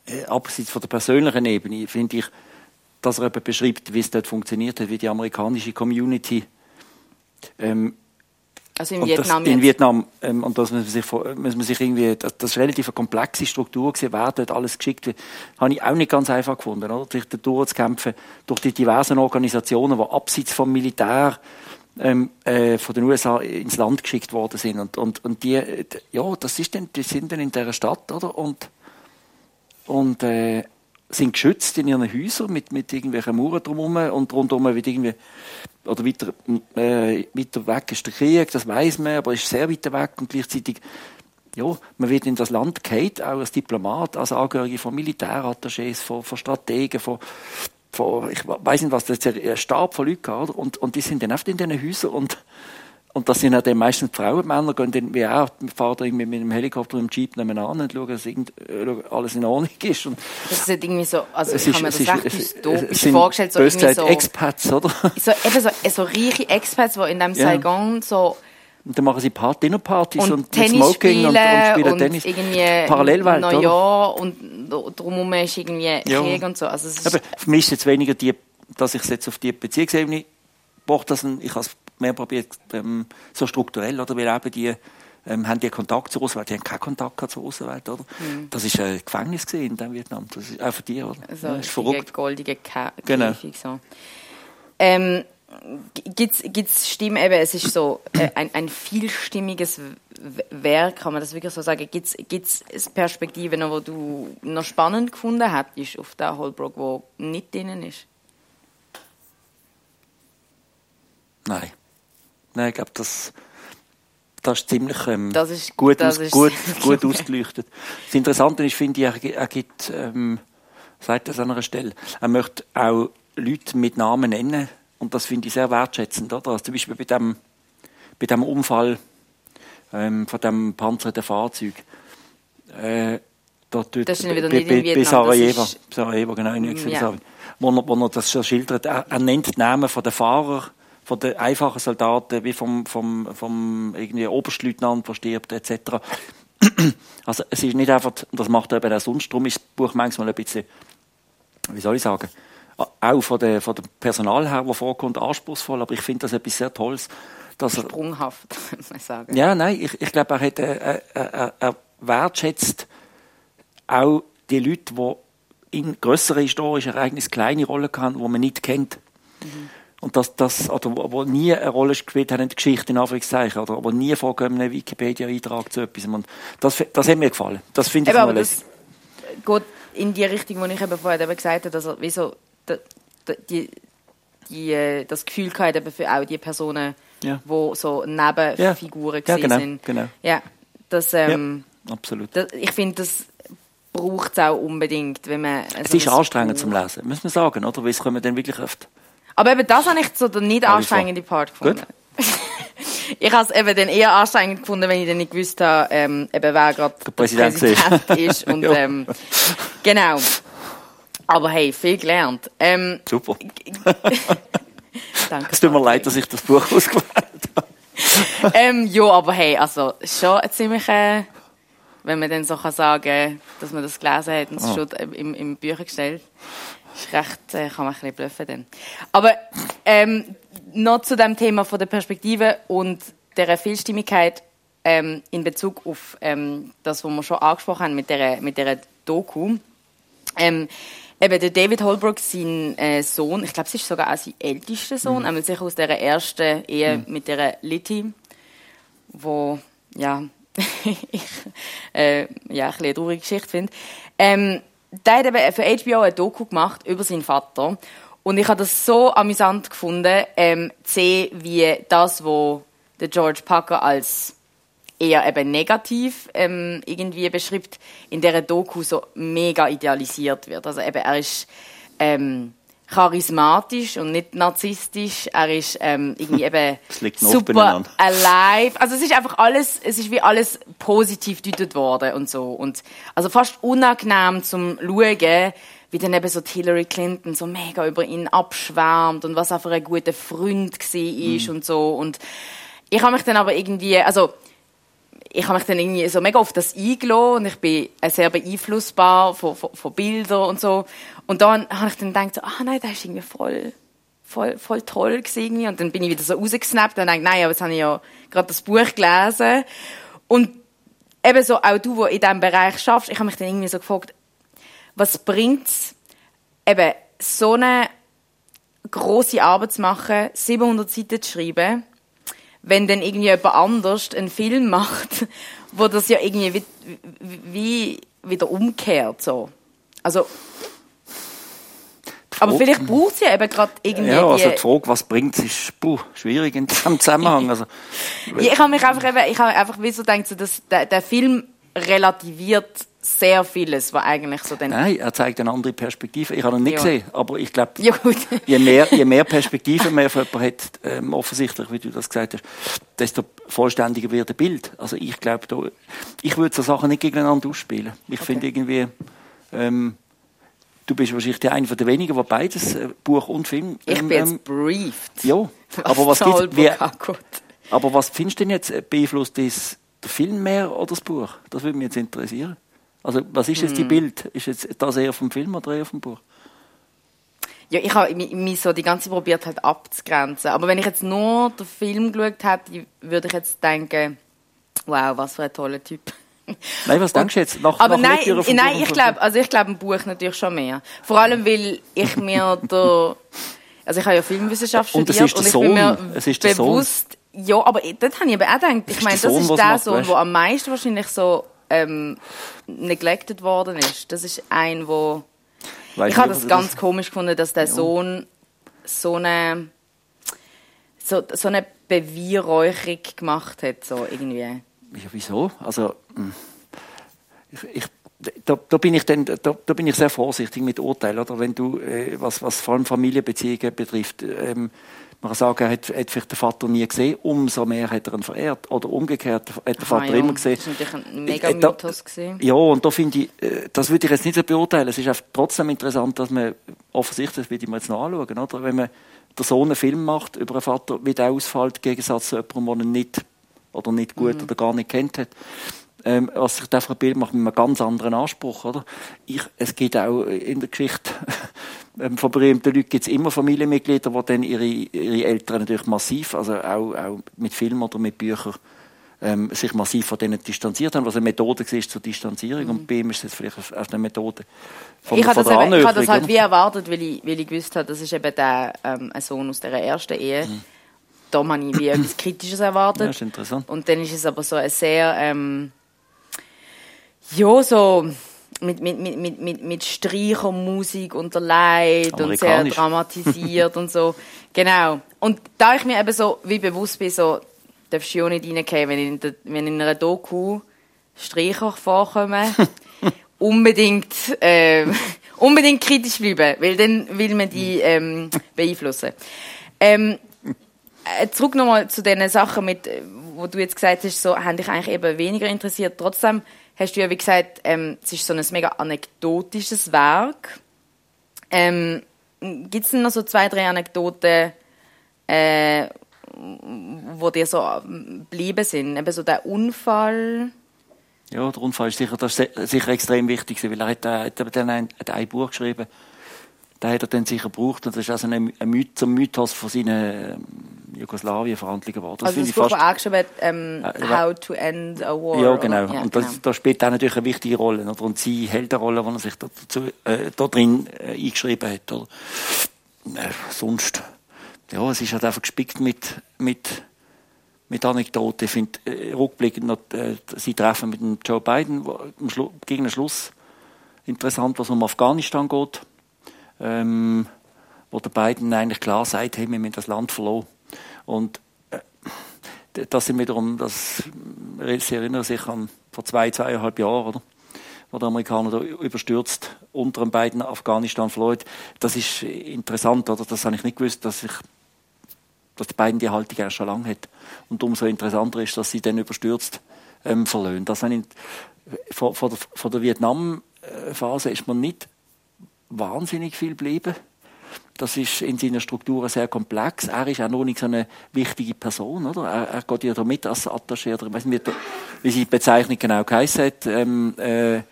äh, abseits von der persönlichen Ebene, finde ich, dass er eben beschreibt, wie es dort funktioniert hat, wie die amerikanische Community ähm, also in Vietnam das, In Vietnam. Ähm, und das muss man sich, muss man sich irgendwie, das, das ist eine relativ komplexe Struktur gewesen, wer dort alles geschickt wird, habe ich auch nicht ganz einfach gefunden, oder? Sich durchzukämpfen, durch die diversen Organisationen, die abseits vom Militär, ähm, äh, von den USA ins Land geschickt worden sind. Und, und, und die, ja, das ist dann, die sind dann in dieser Stadt, oder? Und, und, äh, sind geschützt in ihren Häusern mit, mit irgendwelchen Mauern drumherum und rundherum wird irgendwie oder weiter, äh, weiter weg ist der Krieg, das weiß man, aber ist sehr weit weg und gleichzeitig ja, man wird in das Land gehalten, auch als Diplomat, als Angehörige von Militärattachés, von, von Strategen, von, von, ich weiß nicht was, das ist ein Stab von Leuten, oder? Und, und die sind dann oft in diesen Häusern und und das sind ja dann meistens Frauen, Männer gehen dann wie auch, fahren irgendwie mit einem Helikopter und einem Jeep nebenan und schauen, dass irgend, äh, alles in Ordnung ist. Und das ist halt irgendwie so, also ich habe mir das ist, recht dystopisch vorgestellt, so irgendwie so... Expats, oder? So, eben so, so reiche Expats, die in dem ja. Saigon so... Und dann machen sie Part Dinnerpartys und, und Tennis Smoking und, und spielen und Tennis. Irgendwie Parallelwelt, Neujahr und drumherum ist irgendwie ja. Krieg und so. Also Aber für mich ist es jetzt weniger die, dass ich es jetzt auf die Beziehungsebene brauche, dass ich als mehr probiert, ähm, so strukturell, oder? Weil eben die, ähm, haben die Kontakt zur Außenwelt, die haben keinen Kontakt zur Außenwelt, oder? Mhm. Das ist ein Gefängnis in Vietnam, das ist auch für die, oder? Also, ja, ist verrückt. goldige Käfig, genau. so. Ähm, gibt's, gibt's Stimmen, eben, es ist so äh, ein, ein vielstimmiges Werk, kann man das wirklich so sagen? Gibt's, gibt's Perspektiven, die du noch spannend gefunden hättest auf der Holbrook, wo nicht drinnen ist? Nein. Nein, ich glaube, das, das ist ziemlich ähm, das ist, gut, das aus, ist gut, gut ausgeleuchtet. Das Interessante ist, finde ich, er, gibt, ähm, sagt das an einer Stelle, er möchte auch Leute mit Namen nennen und das finde ich sehr wertschätzend. Oder? Also zum Beispiel bei dem, bei dem Unfall ähm, von dem panzerten Fahrzeug. Äh, dort, das ist wieder nicht in Vietnam. Bei Sarajevo, Sarajevo genau, in ja. wo, er, wo er das schon schildert. Er, er nennt die Namen von den Fahrern von den einfachen Soldaten wie vom, vom, vom irgendwie Oberstleutnant verstirbt etc. Also es ist nicht einfach, das macht er eben auch sonst, darum ist das Buch manchmal ein bisschen, wie soll ich sagen, auch von der, von der Personal her, der vorkommt, anspruchsvoll, aber ich finde das etwas sehr Tolles. Dass er, Sprunghaft, muss man sagen. Ja, nein, ich, ich glaube, er, hat, er, er, er wertschätzt auch die Leute, die in größeren historischen Ereignissen kleine Rollen haben, die man nicht kennt. Mhm und das, das, oder wo, wo nie eine Rolle gespielt haben in der Geschichte, in Anführungszeichen, oder wo nie vorkommen einen Wikipedia-Eintrag zu etwas. Und das, das hat mir gefallen. Das finde ich aber das, geht in die Richtung, die ich eben vorher eben gesagt habe, dass er wie so die, die, äh, das Gefühl hatte eben für auch die Personen, Ja. die so Nebenfiguren Ja, gewesen genau, sind. genau. Ja, das, ähm, Absolut. das, ich finde, das braucht es auch unbedingt, wenn man... Es so ist ein anstrengend Buch- zum Lesen, muss man sagen, oder? Weil es kommen dann wirklich oft... Aber eben das habe ich so den nicht Alle anstrengende Part Gut. gefunden. ich habe es eben dann eher anstrengend gefunden, wenn ich dann nicht gewusst habe, ähm, eben wer gerade der Präsident Präsident ist. Und, ähm, genau. Aber hey, viel gelernt. Ähm, Super. danke. Es tut mir leid, dass ich das Buch ausgewählt habe. ähm, ja, aber hey, also schon ein ziemlich, äh, wenn man dann so kann sagen, dass man das gelesen hat und es Ah. schon im, im Bücher gestellt, ist recht, äh, kann man ein bisschen bluffen dann. Aber ähm, noch zu dem Thema von der Perspektive und der Vielstimmigkeit ähm, in Bezug auf ähm, das, was wir schon angesprochen haben mit der, mit der Doku. Ähm, eben der David Holbrook, sein äh, Sohn, ich glaube, es ist sogar auch sein ältester Sohn, einmal sicher aus der ersten Ehe mit der Litty, wo ja ich äh, ja eine traurige Geschichte finde. Ähm, der hat eben für HBO eine Doku gemacht über seinen Vater und ich habe das so amüsant gefunden, ähm, zu sehen, wie das, wo der George Packer als eher eben negativ ähm, irgendwie beschreibt, in der Doku so mega idealisiert wird. Also eben, er ist ähm, charismatisch und nicht narzisstisch. Er ist ähm, irgendwie eben super alive. Also es ist einfach alles, es ist wie alles positiv gedeutet worden und so. Und also fast unangenehm zum Schauen, wie dann eben so Hillary Clinton so mega über ihn abschwärmt und was er für ein guter Freund war ist und so. Und ich habe mich dann aber irgendwie, also ich habe mich dann irgendwie so mega auf das eingelassen und ich bin sehr beeinflussbar von, von, von Bildern und so. Und dann habe ich dann gedacht, so, ah nein, das ist irgendwie voll, voll, voll toll irgendwie. Und dann bin ich wieder so rausgesnappt und dachte, nein, aber jetzt habe ich ja gerade das Buch gelesen. Und eben so, auch du, der in diesem Bereich schaffst, ich habe mich dann irgendwie so gefragt, was bringt's, eben so eine große Arbeit zu machen, 700 Seiten zu schreiben, wenn dann irgendwie jemand anders einen Film macht, wo das ja irgendwie wie, wie wieder umkehrt so. Also aber vielleicht braucht es ja eben gerade irgendwie Ja, also die, Frage, was bringt es, ist puh, schwierig in diesem Zusammenhang. Also, ich habe mich einfach eben, ich habe einfach wie so gedacht, so, dass der, der Film relativiert sehr vieles, was eigentlich so dann... nein, er zeigt eine andere Perspektive. Ich habe ihn nicht Ja. gesehen, aber ich glaube, Ja je mehr, je mehr Perspektiven man von jemandem hat, ähm, offensichtlich, wie du das gesagt hast, desto vollständiger wird ein Bild. Also ich glaube, da, ich würde so Sachen nicht gegeneinander ausspielen. Ich finde irgendwie, ähm, du bist wahrscheinlich der eine von den wenigen, der beides, äh, Buch und Film, Ich ähm, bin jetzt ähm, briefed. ja, aber was gibt's, wie, aber was findest du denn jetzt, äh, beeinflusst das der Film mehr oder das Buch? Das würde mich jetzt interessieren. Also, was ist Hm. jetzt die Bild? Ist jetzt das eher vom Film oder eher vom Buch? Ja, ich habe mi- mich so die ganze Zeit probiert halt abzugrenzen. Aber wenn ich jetzt nur den Film geschaut hätte, würde ich jetzt denken, wow, was für ein toller Typ. Nein, was denkst du jetzt? Nach, Aber nach nein, nein, Buch ich glaube, also ich glaube, ein Buch natürlich schon mehr. Vor allem, weil ich mir der, also ich habe ja Filmwissenschaft Und es studiert ist der und ich bin mir Sohn. Es ist der Sohn. Ja, aber dort habe ich eben auch gedacht, ich meine, das ist der Sohn, der am meisten wahrscheinlich so ähm, neglected worden ist. Das ist ein, wo Weißt ich habe das ganz komisch gefunden, dass der Sohn so eine so, so eine Beweihräucherung gemacht hat, so irgendwie. Ja, wieso? Also, hm, ich, ich, da, da bin ich dann, da, da bin ich sehr vorsichtig mit Urteilen, oder? Wenn du, äh, was, was vor allem Familienbeziehungen betrifft, ähm, man kann sagen, er hat, hat vielleicht den Vater nie gesehen, umso mehr hat er ihn verehrt. Oder umgekehrt, hat der Aha, Vater ja, immer gesehen. Das war natürlich ein Äh, mega da- Mythos. gewesen. Ja, und da finde ich, äh, das würde ich jetzt nicht so beurteilen. Es ist einfach trotzdem interessant, dass man offensichtlich, das würde ich mir jetzt noch anschauen, oder? Wenn man der Sohn einen Film macht über einen Vater, wie der ausfällt, im Gegensatz zu jemandem, der ihn nicht, oder nicht gut Mhm. oder gar nicht kennt hat. Ähm, was sich da für ein Bild macht mit einem ganz anderen Anspruch, oder? Ich, es gibt auch in der Geschichte ähm, von berühmten Leuten gibt's immer Familienmitglieder, die dann ihre, ihre Eltern natürlich massiv, also auch, auch mit Filmen oder mit Büchern, ähm, sich massiv von denen distanziert haben, was eine Methode war zur Distanzierung. Und bei ihm ist das vielleicht auch eine Methode von, Mhm. Ich habe von das, der eben, ich habe das halt wie erwartet, weil ich, weil ich gewusst habe, das ist eben der, ähm, ein Sohn aus der ersten Ehe. Da habe ich wie etwas Kritisches erwartet. Ja, ist interessant. Und dann ist es aber so ein sehr, ähm, ja, so mit, mit, mit, mit, mit Streichermusik unterlegt und sehr dramatisiert und so. Genau. Und da ich mir eben so wie bewusst bin, so, darfst du ja nicht reingehen, wenn in, der, wenn in einer Doku Streicher vorkommen, unbedingt, äh, unbedingt kritisch bleiben, weil dann will man die ähm, beeinflussen. Ähm, äh, zurück nochmal zu den Sachen, mit, wo du jetzt gesagt hast, so, haben dich eigentlich eben weniger interessiert. Trotzdem hast du ja, wie gesagt, ähm, es ist so ein mega anekdotisches Werk. Ähm, Gibt es denn noch so zwei, drei Anekdoten, äh, wo dir so geblieben sind? Eben so der Unfall. Ja, der Unfall ist sicher, das ist sicher extrem wichtig, weil er hat, äh, hat dann ein, hat ein Buch geschrieben, den hat er dann sicher gebraucht und das ist also ein, ein Mythos von seinen Jugoslawien-Verhandlungen geworden. Das also das Buch war angeschrieben, ähm, äh, How to End a War. Ja, genau. Ja, und das, genau. da spielt auch natürlich eine wichtige Rolle. Oder? Und sie hält eine Rolle, die er sich dazu, äh, da drin äh, eingeschrieben hat. Oder? Äh, sonst, ja, es ist halt einfach gespickt mit, mit, mit Anekdoten. Ich finde, äh, rückblickend noch, äh, sie treffen mit dem Joe Biden wo, gegen den Schluss interessant, was um Afghanistan geht. Ähm, wo der Biden eigentlich klar sagt, hey, wir müssen das Land verloren. Und äh, das sind wiederum, das, Sie erinnern sich an vor zwei, zweieinhalb Jahren, oder? wo der Amerikaner da überstürzt unter den beiden Afghanistan verloren. Das ist interessant, oder? Das habe ich nicht gewusst, dass ich dass die beiden die Haltung erst schon lange hat. Und umso interessanter ist, dass sie dann überstürzt ähm, verlöhnt. Das ich, vor, vor, der, vor der Vietnam-Phase ist man nicht wahnsinnig viel geblieben. Das ist in seiner Struktur sehr komplex. Er ist auch noch nicht so eine wichtige Person, oder? Er, er geht ja da mit als Attaché, oder ich weiß nicht, wie die Bezeichnung genau geheißen hat. Ähm, äh,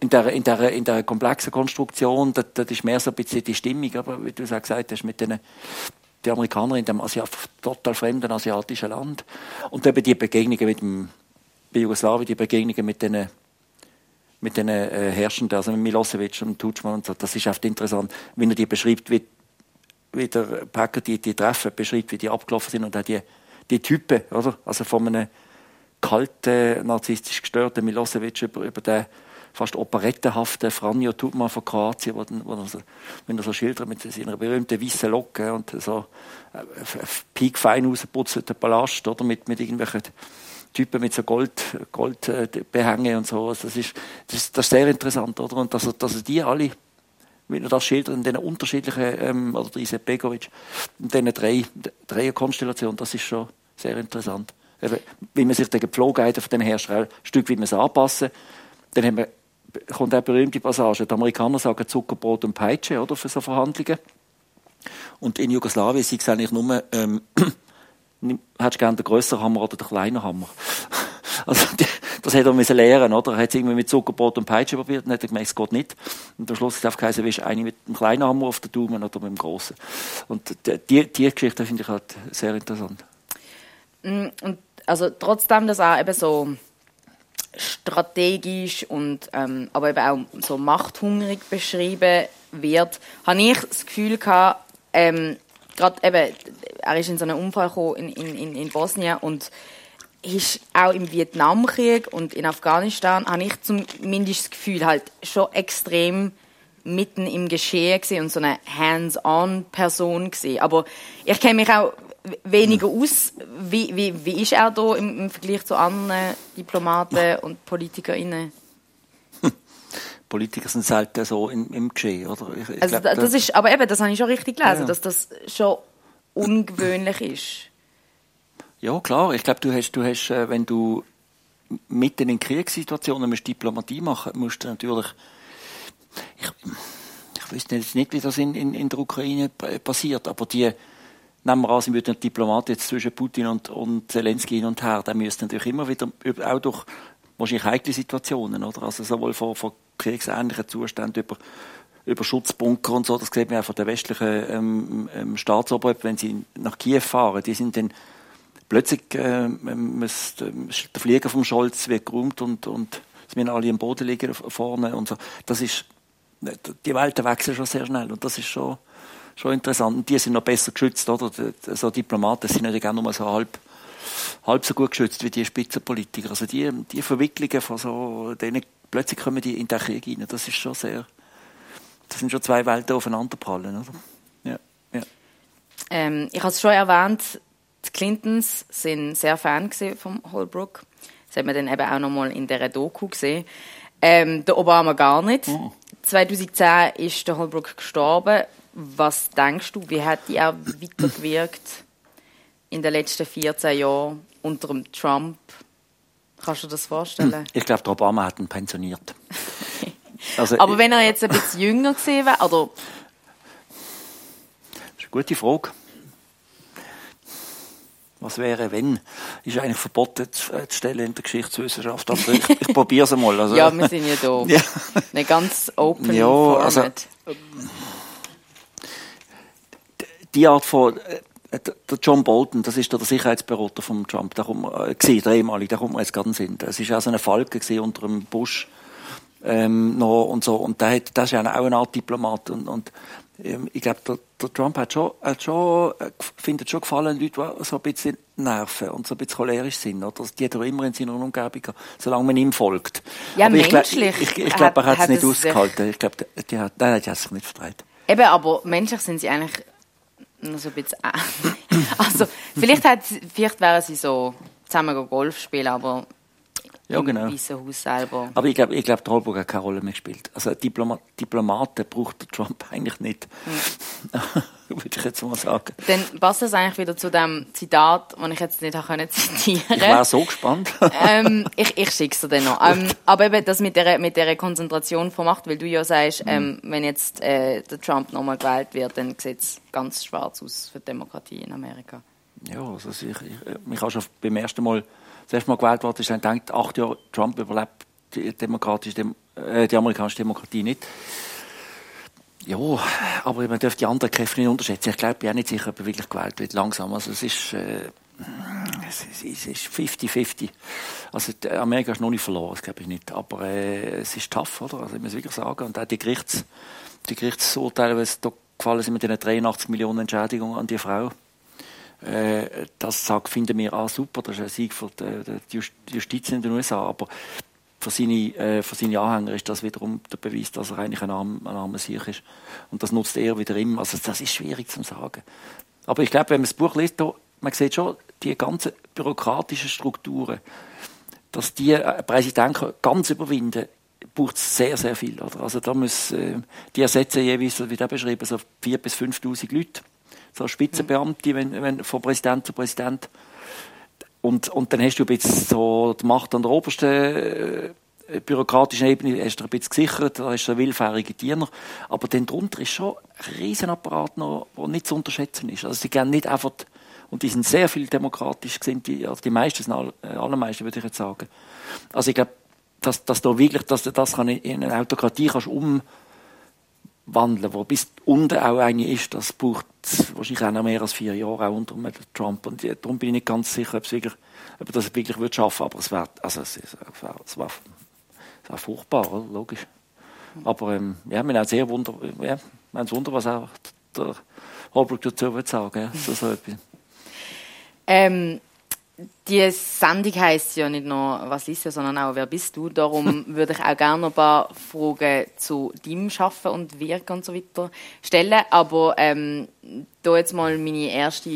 in der, in der, in der komplexen Konstruktion, das, das ist mehr so ein bisschen die Stimmung, aber wie du es auch gesagt hast, mit den die Amerikaner in dem Asi total fremden asiatischen Land. Und eben die Begegnungen mit dem, bei Jugoslawien, die Begegnungen mit den mit den äh, Herrschenden, also mit Milosevic und Tutschmann und so. Das ist oft interessant, wenn er die beschreibt, wie, wie der Packer die, die Treffen beschreibt, wie die abgelaufen sind und auch die, die Typen, oder? Also von einem kalten, narzisstisch gestörten Milosevic über, über den fast operettenhaften Franjo Tutman von Kroatien, wo, wo er so, wenn er so schildert mit seiner berühmten weißen Locke und so äh, piekfein ausgeputzten Palast, oder? Mit, mit irgendwelchen Typen mit so Gold, Goldbehänge und so. Also das ist, das, das ist sehr interessant, oder? Und dass, dass die alle, wie er das schildert, in diesen unterschiedlichen, ähm, oder Isaac Begovic, in diesen drei, drei Konstellationen, das ist schon sehr interessant. Wie man sich den Gepflogenheiten von den Herstellern ein Stück es anpassen. Dann haben wir, kommt auch berühmte Passage. Die Amerikaner sagen Zuckerbrot und Peitsche, oder, für so Verhandlungen. Und in Jugoslawien sind es eigentlich nur, ähm, hättest du gerne den grösseren Hammer oder den kleinen Hammer? Also, das hätte er müssen lernen, oder? Er hat es irgendwie mit Zuckerbrot und Peitsche probiert und hat gemerkt, es geht nicht. Und am Schluss hat es willst du eine mit einem kleinen Hammer auf den Daumen oder mit dem grossen? Und die, die Geschichte finde ich halt sehr interessant. Mm, und also trotzdem, dass auch eben so strategisch und ähm, aber eben auch so machthungrig beschrieben wird, habe ich das Gefühl gehabt, ähm, gerade eben, er ist in so einen Unfall gekommen in, in, in Bosnien und ist auch im Vietnamkrieg und in Afghanistan, habe ich zumindest das Gefühl, halt schon extrem mitten im Geschehen gesehen und so eine Hands-on-Person gesehen. Aber ich kenne mich auch weniger aus. Wie, wie, wie ist er da im, im Vergleich zu anderen Diplomaten und PolitikerInnen? Politiker sind selten so im, im Geschehen, oder? Ich, ich also, glaub, das ist, aber eben, das habe ich schon richtig gelesen, ja. dass das schon ungewöhnlich ist. Ja, klar. Ich glaube, du hast, du hast, äh, wenn du mitten in Kriegssituationen musst Diplomatie machen, musst du natürlich, ich, ich wüsste jetzt nicht, wie das in, in, in der Ukraine passiert, aber die, nehmen wir an, sie würden Diplomat jetzt zwischen Putin und, und Zelensky hin und her, dann müsste natürlich immer wieder, auch durch wahrscheinlich heikle Situationen, oder? Also sowohl von, von kriegsähnlichen Zuständen über, über Schutzbunker und so, das sieht man auch von den westlichen ähm, ähm, Staatsoberhäuptern, wenn sie nach Kiew fahren, die sind dann plötzlich, äh, muss, der Flieger vom Scholz wird geräumt und, und es müssen alle am Boden liegen vorne und so. Das ist, die Welten wechseln schon sehr schnell und das ist schon, schon interessant. Und die sind noch besser geschützt, oder? So Diplomaten sind nicht gerne nur so halb halb so gut geschützt wie die Spitzenpolitiker. Also die, die Verwicklungen von so diesen plötzlich kommen die in den Krieg rein. Das ist schon sehr, das sind schon zwei Welten aufeinanderprallen, oder? Ja, ja. Ähm, ich habe es schon erwähnt, die Clintons sind sehr Fan von Holbrook. Das hat man dann eben auch noch mal in dieser Doku gesehen. Ähm, der Obama gar nicht. Oh. 2010 ist der Holbrook gestorben. Was denkst du, wie hat er weitergewirkt in den letzten 14 Jahren unter dem Trump? Kannst du dir das vorstellen? Ich glaube, der Obama hat ihn pensioniert. also, Aber wenn er jetzt ein bisschen jünger gewesen wäre, oder? Das ist eine gute Frage. Was wäre, wenn? Ist eigentlich verboten zu, äh, stellen in der Geschichtswissenschaft. Aber ich, ich probiere es mal. Also, ja, wir sind ja da. ja. Eine ganz open ja, Format. Also, die Art von äh, der John Bolton, das ist der Sicherheitsberater von Trump, der kommt, äh, gewesen, der ehemalige, der kommt mir jetzt gerade in den Sinn. Es ist auch so eine Falke unter dem Bush ähm, noch und so. Und der, hat, der ist ja auch eine Art Diplomat. Und, und ähm, ich glaube, der, der, Trump hat schon, hat schon, äh, findet schon gefallen, Leute, die so ein bisschen nerven und so ein bisschen cholerisch sind. Oder? Die hat er immer in seiner Umgebung, solange man ihm folgt. Ja, aber menschlich. Ich, ich, ich glaube, er hat es nicht ausgehalten. Ich glaube, die hat, nein, die hat sich nicht vertreibt. Eben, aber menschlich sind sie eigentlich noch so ein bisschen Also, vielleicht, vielleicht wären sie so zusammen Golf spielen, aber ja, genau. im Weißen Haus selber. Aber ich glaube, ich glaub, Holburg hat keine Rolle mehr gespielt. Also Diploma Diplomaten braucht der Trump eigentlich nicht. Hm. Würde ich jetzt mal sagen. Dann passt das eigentlich wieder zu dem Zitat, das ich jetzt nicht können zitieren Ich wäre so gespannt. ähm, ich ich schicke es dir dann noch. Ähm, aber eben das mit der, mit der Konzentration von Macht, weil du ja sagst, hm. ähm, wenn jetzt äh, der Trump nochmal gewählt wird, dann sieht es ganz schwarz aus für die Demokratie in Amerika. Ja, also ich, ich, ich habe schon beim ersten Mal das erste Mal gewählt worden ist, dann denkt, acht Jahre Trump überlebt die, demokratische, äh, die amerikanische Demokratie nicht. Ja, aber man darf die anderen Kräfte nicht unterschätzen. Ich glaube, ich bin auch nicht sicher, ob er wirklich gewählt wird, langsam. Also es ist, äh, es ist 50-50. Also Amerika ist noch nicht verloren, das glaube ich nicht. Aber äh, es ist tough, oder? Also ich muss wirklich sagen. Und auch die, Gerichts, die Gerichtsurteile, die da gefallen sind mit den 83 Millionen Entschädigungen an die Frau, äh, das sagt, finden wir auch super, das ist ein Sieg für die, Justiz in den USA, aber für seine, äh, für seine Anhänger ist das wiederum der Beweis, dass er eigentlich ein, arm, ein armer Sieg ist. Und das nutzt er wieder immer. Also das ist schwierig zu sagen. Aber ich glaube, wenn man das Buch liest, da, man sieht schon die ganzen bürokratischen Strukturen, dass die äh, Präsidenten ganz überwinden, braucht es sehr, sehr viel. Oder? Also da muss, äh, die ersetzen jeweils, wie der beschrieben, so 4.000 bis 5.000 Leute so Spitzenbeamte, wenn, wenn, von Präsident zu Präsident. Und, und dann hast du ein bisschen so die Macht an der obersten äh, bürokratischen Ebene, hast du ein bisschen gesichert, da hast du willfährige Diener. Aber dann drunter ist schon ein Riesenapparat noch, der nicht zu unterschätzen ist. Also sie gehen nicht einfach, und die sind sehr viel demokratisch sind, die, also die meisten sind all, äh, allermeisten, würde ich jetzt sagen. Also ich glaube, dass, dass da wirklich, dass das kann in eine Autokratie kannst um wandeln, wo bis unten auch eine ist, das braucht wahrscheinlich auch noch mehr als vier Jahre, auch unter Trump. Und darum bin ich nicht ganz sicher, ob, wirklich, ob das wirklich wird schaffen aber es wäre also es, es, war, es war furchtbar, oder? logisch. Aber ähm, ja, wir haben sehr Wunder, ja, wir haben Wunder, was auch der Holbrook dazu wird sagen, ja, so, so etwas. Ähm, die Sendung heisst ja nicht nur «Was ist ja», sondern auch «Wer bist du?». Darum würde ich auch gerne ein paar Fragen zu deinem Schaffen und Wirken und so weiter stellen. Aber ähm, da jetzt mal meine erste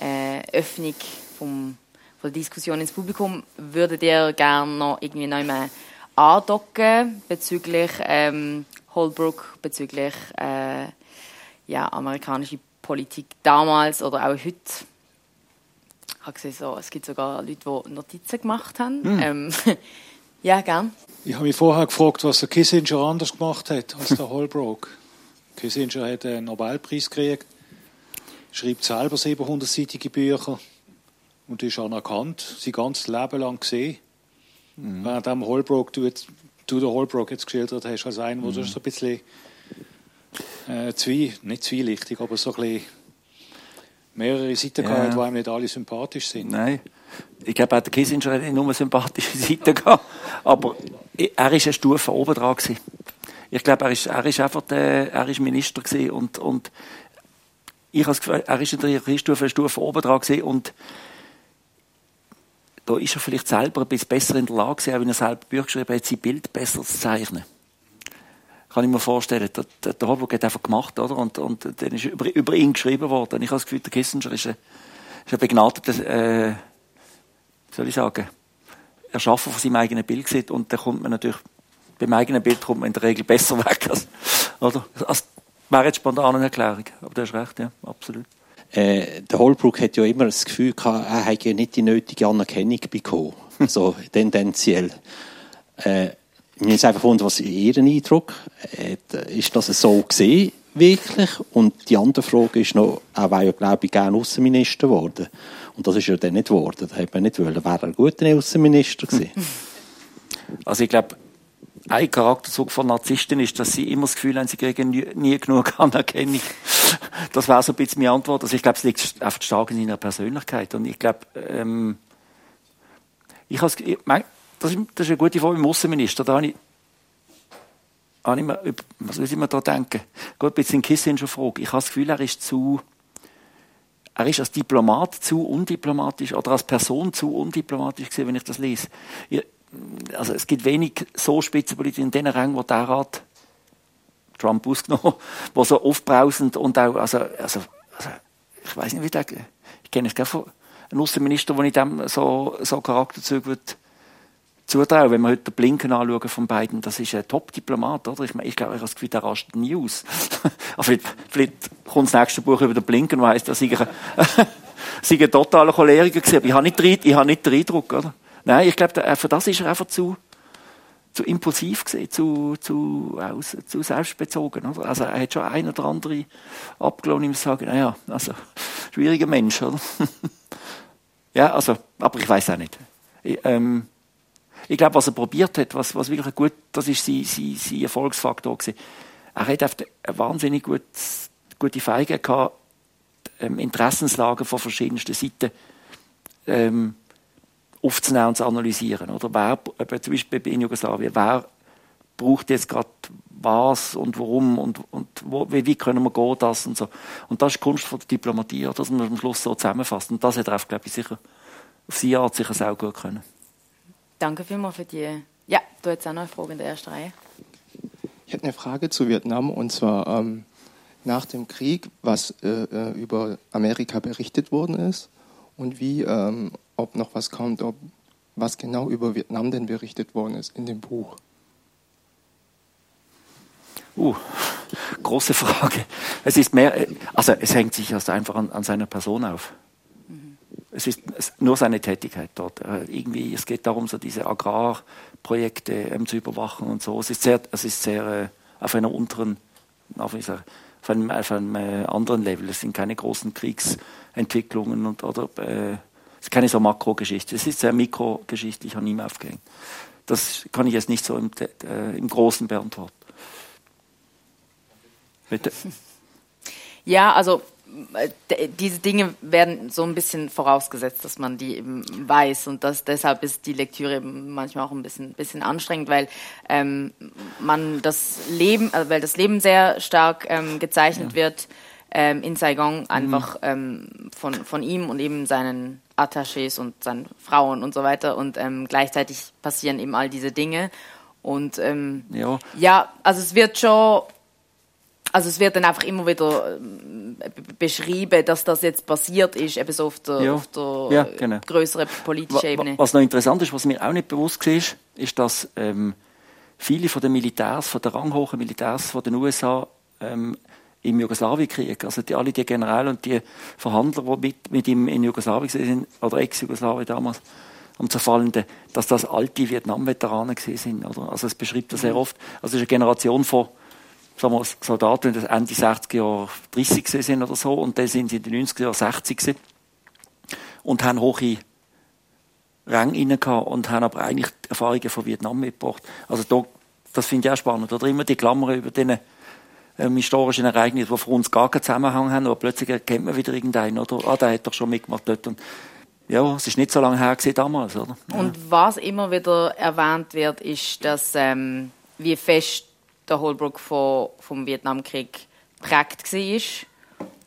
äh, Öffnung vom, von der Diskussion ins Publikum. Würdet ihr gerne noch irgendwie noch mal andocken bezüglich ähm, Holbrook, bezüglich äh, ja, amerikanische Politik damals oder auch heute? Ich habe gesehen, so, es gibt sogar Leute, die Notizen gemacht haben. Hm. Ähm, ja, gern. Ich habe mich vorher gefragt, was der Kissinger anders gemacht hat als der Holbrook. Kissinger hat einen Nobelpreis gekriegt, schreibt selber 700-seitige Bücher und ist anerkannt, sein ganzes Leben lang gesehen. Mhm. Während dem Holbrook, du, jetzt, du den Holbrook jetzt geschildert hast, als einen, mhm. der so ein bisschen äh, zwei, nicht zwielichtig, aber so ein bisschen mehrere Seiten ja. gehabt, die einem nicht alle sympathisch sind. Nein. Ich glaube, auch der Kissinger hat nicht nur sympathische Seiten gehabt, aber er war eine Stufe oben dran. Gewesen. Ich glaube, er ist, er ist einfach der, er ist Minister gewesen und, und ich habe das Gefühl, er ist in der Stufe, eine Stufe oben dran gewesen und da ist er vielleicht selber ein bisschen besser in der Lage, auch wenn er selber Bücher geschrieben hat, sein Bild besser zu zeichnen. Kann ich mir vorstellen. Der, der, Holbrook hat einfach gemacht, oder? Und, und dann ist über, über ihn geschrieben worden. Ich habe das Gefühl, der Kissinger ist ein, ist ein begnadeter, äh, soll ich sagen, Erschaffer von seinem eigenen Bild gewesen. Und da kommt man natürlich, beim eigenen Bild kommt man in der Regel besser weg, als, oder? Als, wäre jetzt spontan eine Erklärung. Aber du hast recht, ja, absolut. Äh, der Holbrook hat ja immer das Gefühl gehabt, er hätte nicht die nötige Anerkennung bekommen. so tendenziell. Äh, mir ist einfach wundern, was ist Ihr Eindruck? Ist das so gesehen, wirklich? Und die andere Frage ist noch, er wäre ja, glaube ich, gerne Außenminister geworden. Und das ist ja dann nicht geworden. Da hätte man nicht wollen. Wäre er ein guter Außenminister gewesen? Also ich glaube, ein Charakterzug von Narzissten ist, dass sie immer das Gefühl haben, sie kriegen nie, genug Anerkennung. Das wäre so ein bisschen meine Antwort. Also ich glaube, es liegt einfach stark in seiner Persönlichkeit. Und ich glaube, ähm, ich ich mein, das, ist, das ist eine gute Frage im Außenminister. Da habe ich, habe ich mir, was soll ich mir da denken? Gut, ein bisschen Kissinger Frage. Ich habe das Gefühl, er ist zu, er ist als Diplomat zu undiplomatisch oder als Person zu undiplomatisch gewesen, wenn ich das lese. Ich, also es gibt wenig so Spitzenpolitiker in den Rängen, wo der Rat Trump ausgenommen, wo so aufbrausend und auch, also, also, also ich weiß nicht, wie der, ich kenne es gar von einem Außenminister, wo ich dem so, so Charakterzüge würde zutrauen. Wenn wir heute den Blinken anschauen von beiden, das ist ein Top-Diplomat, oder? Ich, meine, ich glaube, ich habe das Gefühl, der rastet nie aus. Vielleicht, vielleicht kommt das nächste Buch über den Blinken, wo heisst, er sei ein, sei ein totaler Choleriker gewesen. Aber ich habe nicht, ich habe nicht den Eindruck, oder? Nein, ich glaube, für das ist er einfach zu, zu impulsiv gesehen, zu, zu, aus, zu selbstbezogen. Oder? Also er hat schon ein oder andere abgelohnt, ihm zu sagen, naja, also, schwieriger Mensch, oder? ja, also, aber ich weiß auch nicht. Ich, ähm, ich glaube, was er probiert hat, was, was wirklich gut, das ist sein, sein, sein Erfolgsfaktor gewesen. Er hat einfach eine wahnsinnig gut, gute Feige gehabt, ähm, Interessenslagen von verschiedensten Seiten, ähm, aufzunehmen und zu analysieren. Oder wer, zum Beispiel in Jugoslawien, wer braucht jetzt gerade was und warum und, und wo, wie, wie können wir gehen, das und so. Und das ist die Kunst von der Diplomatie, dass man am Schluss so zusammenfasst. Und das hat er, auf, glaube ich, sicher, auf seine Art sicher sehr gut können. Danke vielmals für die... Ja, du hast auch noch eine Frage in der ersten Reihe. Ich hätte eine Frage zu Vietnam und zwar ähm, nach dem Krieg, was äh, äh über Amerika berichtet worden ist und wie ähm, ob noch was kommt, ob was genau über Vietnam denn berichtet worden ist in dem Buch. Uh, große Frage. Es ist mehr, also es hängt sich erst einfach an, an seiner Person auf. Es ist nur seine Tätigkeit dort. Äh, irgendwie, es geht darum, so diese Agrarprojekte ähm, zu überwachen und so. Es ist sehr, es ist sehr äh, auf einer unteren, auf, sagen, auf einem, auf einem äh, anderen Level. Es sind keine großen Kriegsentwicklungen und, oder äh, es ist keine so Makrogeschichte. Es ist sehr mikrogeschichtlich an ihm aufgehängt. Das kann ich jetzt nicht so im, äh, im Großen beantworten. Bitte? Ja, also diese Dinge werden so ein bisschen vorausgesetzt, dass man die eben weiß und das, deshalb ist die Lektüre manchmal auch ein bisschen, bisschen anstrengend, weil ähm, man das Leben, also weil das Leben sehr stark ähm, gezeichnet ja. wird ähm, in Saigon einfach mhm. von, von ihm und eben seinen Attachés und seinen Frauen und so weiter. Und ähm, gleichzeitig passieren eben all diese Dinge. Und ähm, ja. ja, also es wird schon, also es wird dann einfach immer wieder ähm, beschrieben, dass das jetzt passiert ist, eben so auf der, ja. auf der ja, genau. größeren politischen Ebene. Was noch interessant ist, was mir auch nicht bewusst war, ist, dass ähm, viele von den Militärs, von den ranghohen Militärs von den USA ähm, im Jugoslawienkrieg. Also die, alle die Generäle und die Verhandler, die mit, mit ihm in Jugoslawien sind, oder Ex-Jugoslawien damals, am Zerfallenden, dass das alte Vietnam-Veteranen sind. Oder? Also es beschreibt das sehr oft. Also es ist eine Generation von sagen wir, Soldaten, die Ende 60er Jahre 30 sind oder so, und dann sind sie in den 90er Jahren 60 gewesen und haben hohe Ränge und haben aber eigentlich Erfahrungen von Vietnam mitgebracht. Also da, das finde ich auch spannend. Oder immer die Klammern über diesen ähm, historischen Ereignissen, die für uns gar keinen Zusammenhang haben, aber plötzlich erkennt man wieder irgendeinen, oder? Ah, der hat doch schon mitgemacht dort. Und ja, es ist nicht so lange her damals, oder? Ja. Und was immer wieder erwähnt wird, ist, dass ähm, wie fest der Holbrook von, vom Vietnamkrieg geprägt war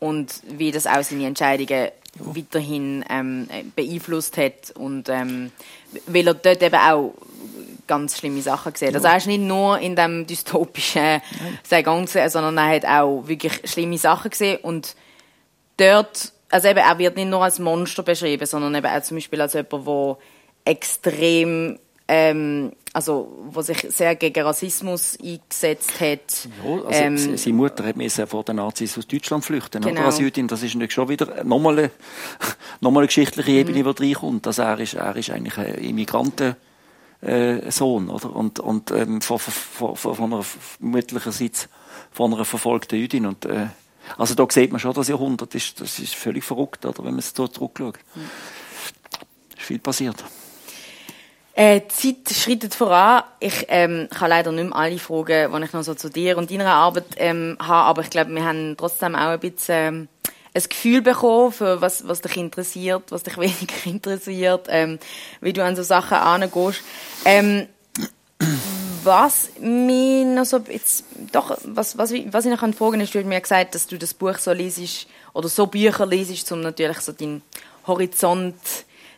und wie das auch seine Entscheidungen weiterhin ähm, beeinflusst hat und ähm, weil er dort eben auch ganz schlimme Sachen gesehen. Also er ist nicht nur in dem dystopischen Saigon gesehen, sondern er hat auch wirklich schlimme Sachen gesehen und dort, also eben, er wird nicht nur als Monster beschrieben, sondern eben auch zum Beispiel als jemand, der extrem ähm, also wo sich sehr gegen Rassismus eingesetzt hat. Ja, also ähm, seine Mutter hat müssen vor den Nazis aus Deutschland flüchten, genau. oder? Als Jüdin. Das ist natürlich schon wieder nochmal eine, nochmal eine geschichtliche Ebene, mhm. die reinkommt. Also er ist, er ist eigentlich ein Immigranten, äh, Sohn, oder? Und, und ähm, von, von, von, von einer mütterlicherseits von einer verfolgten Jüdin. Und, äh, also da sieht man schon, das Jahrhundert ist, das ist völlig verrückt, oder? Wenn man es so zurückschaut. Mhm. Ist viel passiert. Äh, die Zeit schreitet voran. Ich ähm, kann leider nicht mehr alle Fragen, die ich noch so zu dir und deiner Arbeit ähm, habe, aber ich glaube, wir haben trotzdem auch ein bisschen ähm, ein Gefühl bekommen, für was, was dich interessiert, was dich weniger interessiert, ähm, wie du an so Sachen angehst. Ähm, was mich noch so jetzt, doch, was, was, was ich noch fragen kann, ist, du hast mir gesagt, dass du das Buch so lesest, oder so Bücher lesest, um natürlich so deinen Horizont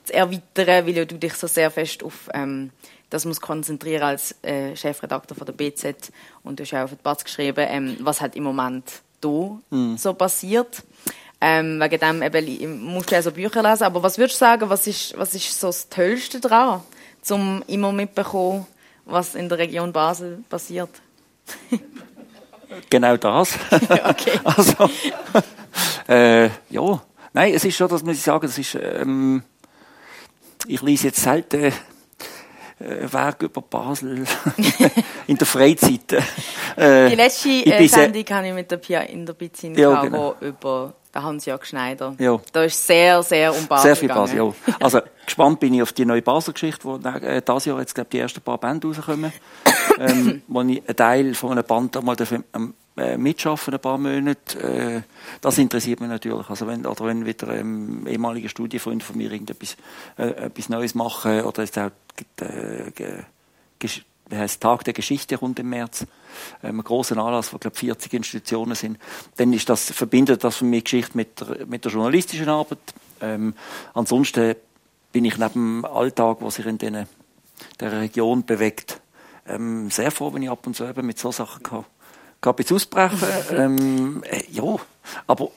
zu erweitern, weil du dich so sehr fest auf ähm, das muss konzentrieren als äh, Chefredakteur von der BZ und du hast auch auf den Platz geschrieben, ähm, was hat im Moment da mm. so passiert. Ähm, wegen dem eben, musst du ja so Bücher lesen. Aber was würdest du sagen, was ist, was ist so das Tollste daran, um immer mitzubekommen, was in der Region Basel passiert? genau das. okay. also, äh, ja. Nein, es ist schon, das muss ich sagen, das ist, ähm, ich lese jetzt selten äh, Weg über Basel in der Freizeit. Äh, Die letzte äh, Sendung habe ich mit der Pia in der Bizin ja, genau. über Hans-Jörg Schneider. Ja. Da ist sehr, sehr um Basel Sehr viel Basel, ja. Also gespannt bin ich auf die neue Basel-Geschichte, wo äh, dieses Jahr jetzt glaube die ersten paar Bände rauskommen, ähm, wo ich einen Teil von einem Band einmal ähm, äh, mitschaffen, ein paar Monate. Äh, das interessiert mich natürlich. Also wenn, oder wenn wieder ähm, ehemalige Studienfreunde von mir irgendetwas äh, etwas Neues machen oder ist auch äh, wie heißt Tag der Geschichte rund im März, ähm, ein großer Anlass, wo glaube 40 Institutionen sind, dann ist das verbindet das für mich Geschichte mit der, mit der journalistischen Arbeit. Ähm, ansonsten bin ich neben dem Alltag, was sich in den, der Region bewegt, ähm, sehr froh, wenn ich ab und zu eben mit so Sachen kann, ein ausbrechen. ähm, äh, ja, aber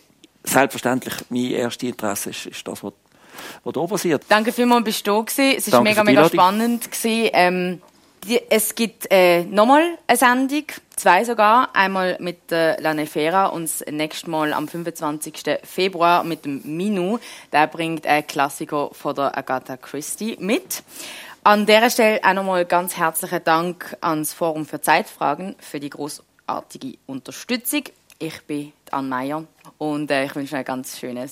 selbstverständlich mein erstes Interesse ist, ist das, was was da passiert. Danke vielmals, bist du da gewesen. Es war mega, mega spannend gewesen. Ähm, die, es gibt äh, nochmal eine Sendung, zwei sogar. Einmal mit äh, La Nefera und das nächste Mal am 25. Februar mit dem Minu. Der bringt einen Klassiker von der Agatha Christie mit. An dieser Stelle auch nochmal ganz herzlichen Dank ans Forum für Zeitfragen für die großartige Unterstützung. Ich bin Anne Meyer und äh, ich wünsche einen ganz schönen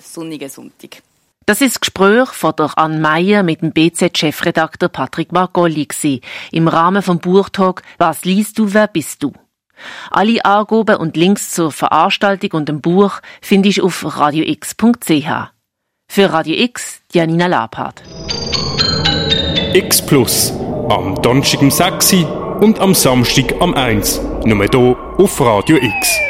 sonnigen Sonntag. Das ist das Gespräch von der Anne Meyer mit dem BZ-Chefredakteur Patrick Margolli im Rahmen vom Buchtag «Was liest du, wer bist du?». Alle Angaben und Links zur Veranstaltung und dem Buch finde ich auf radiox.ch. Für Radio X, Janina Labhardt. X Plus. Am Donnerstag um 6 und am Samstag am 1. Nur hier auf Radio X.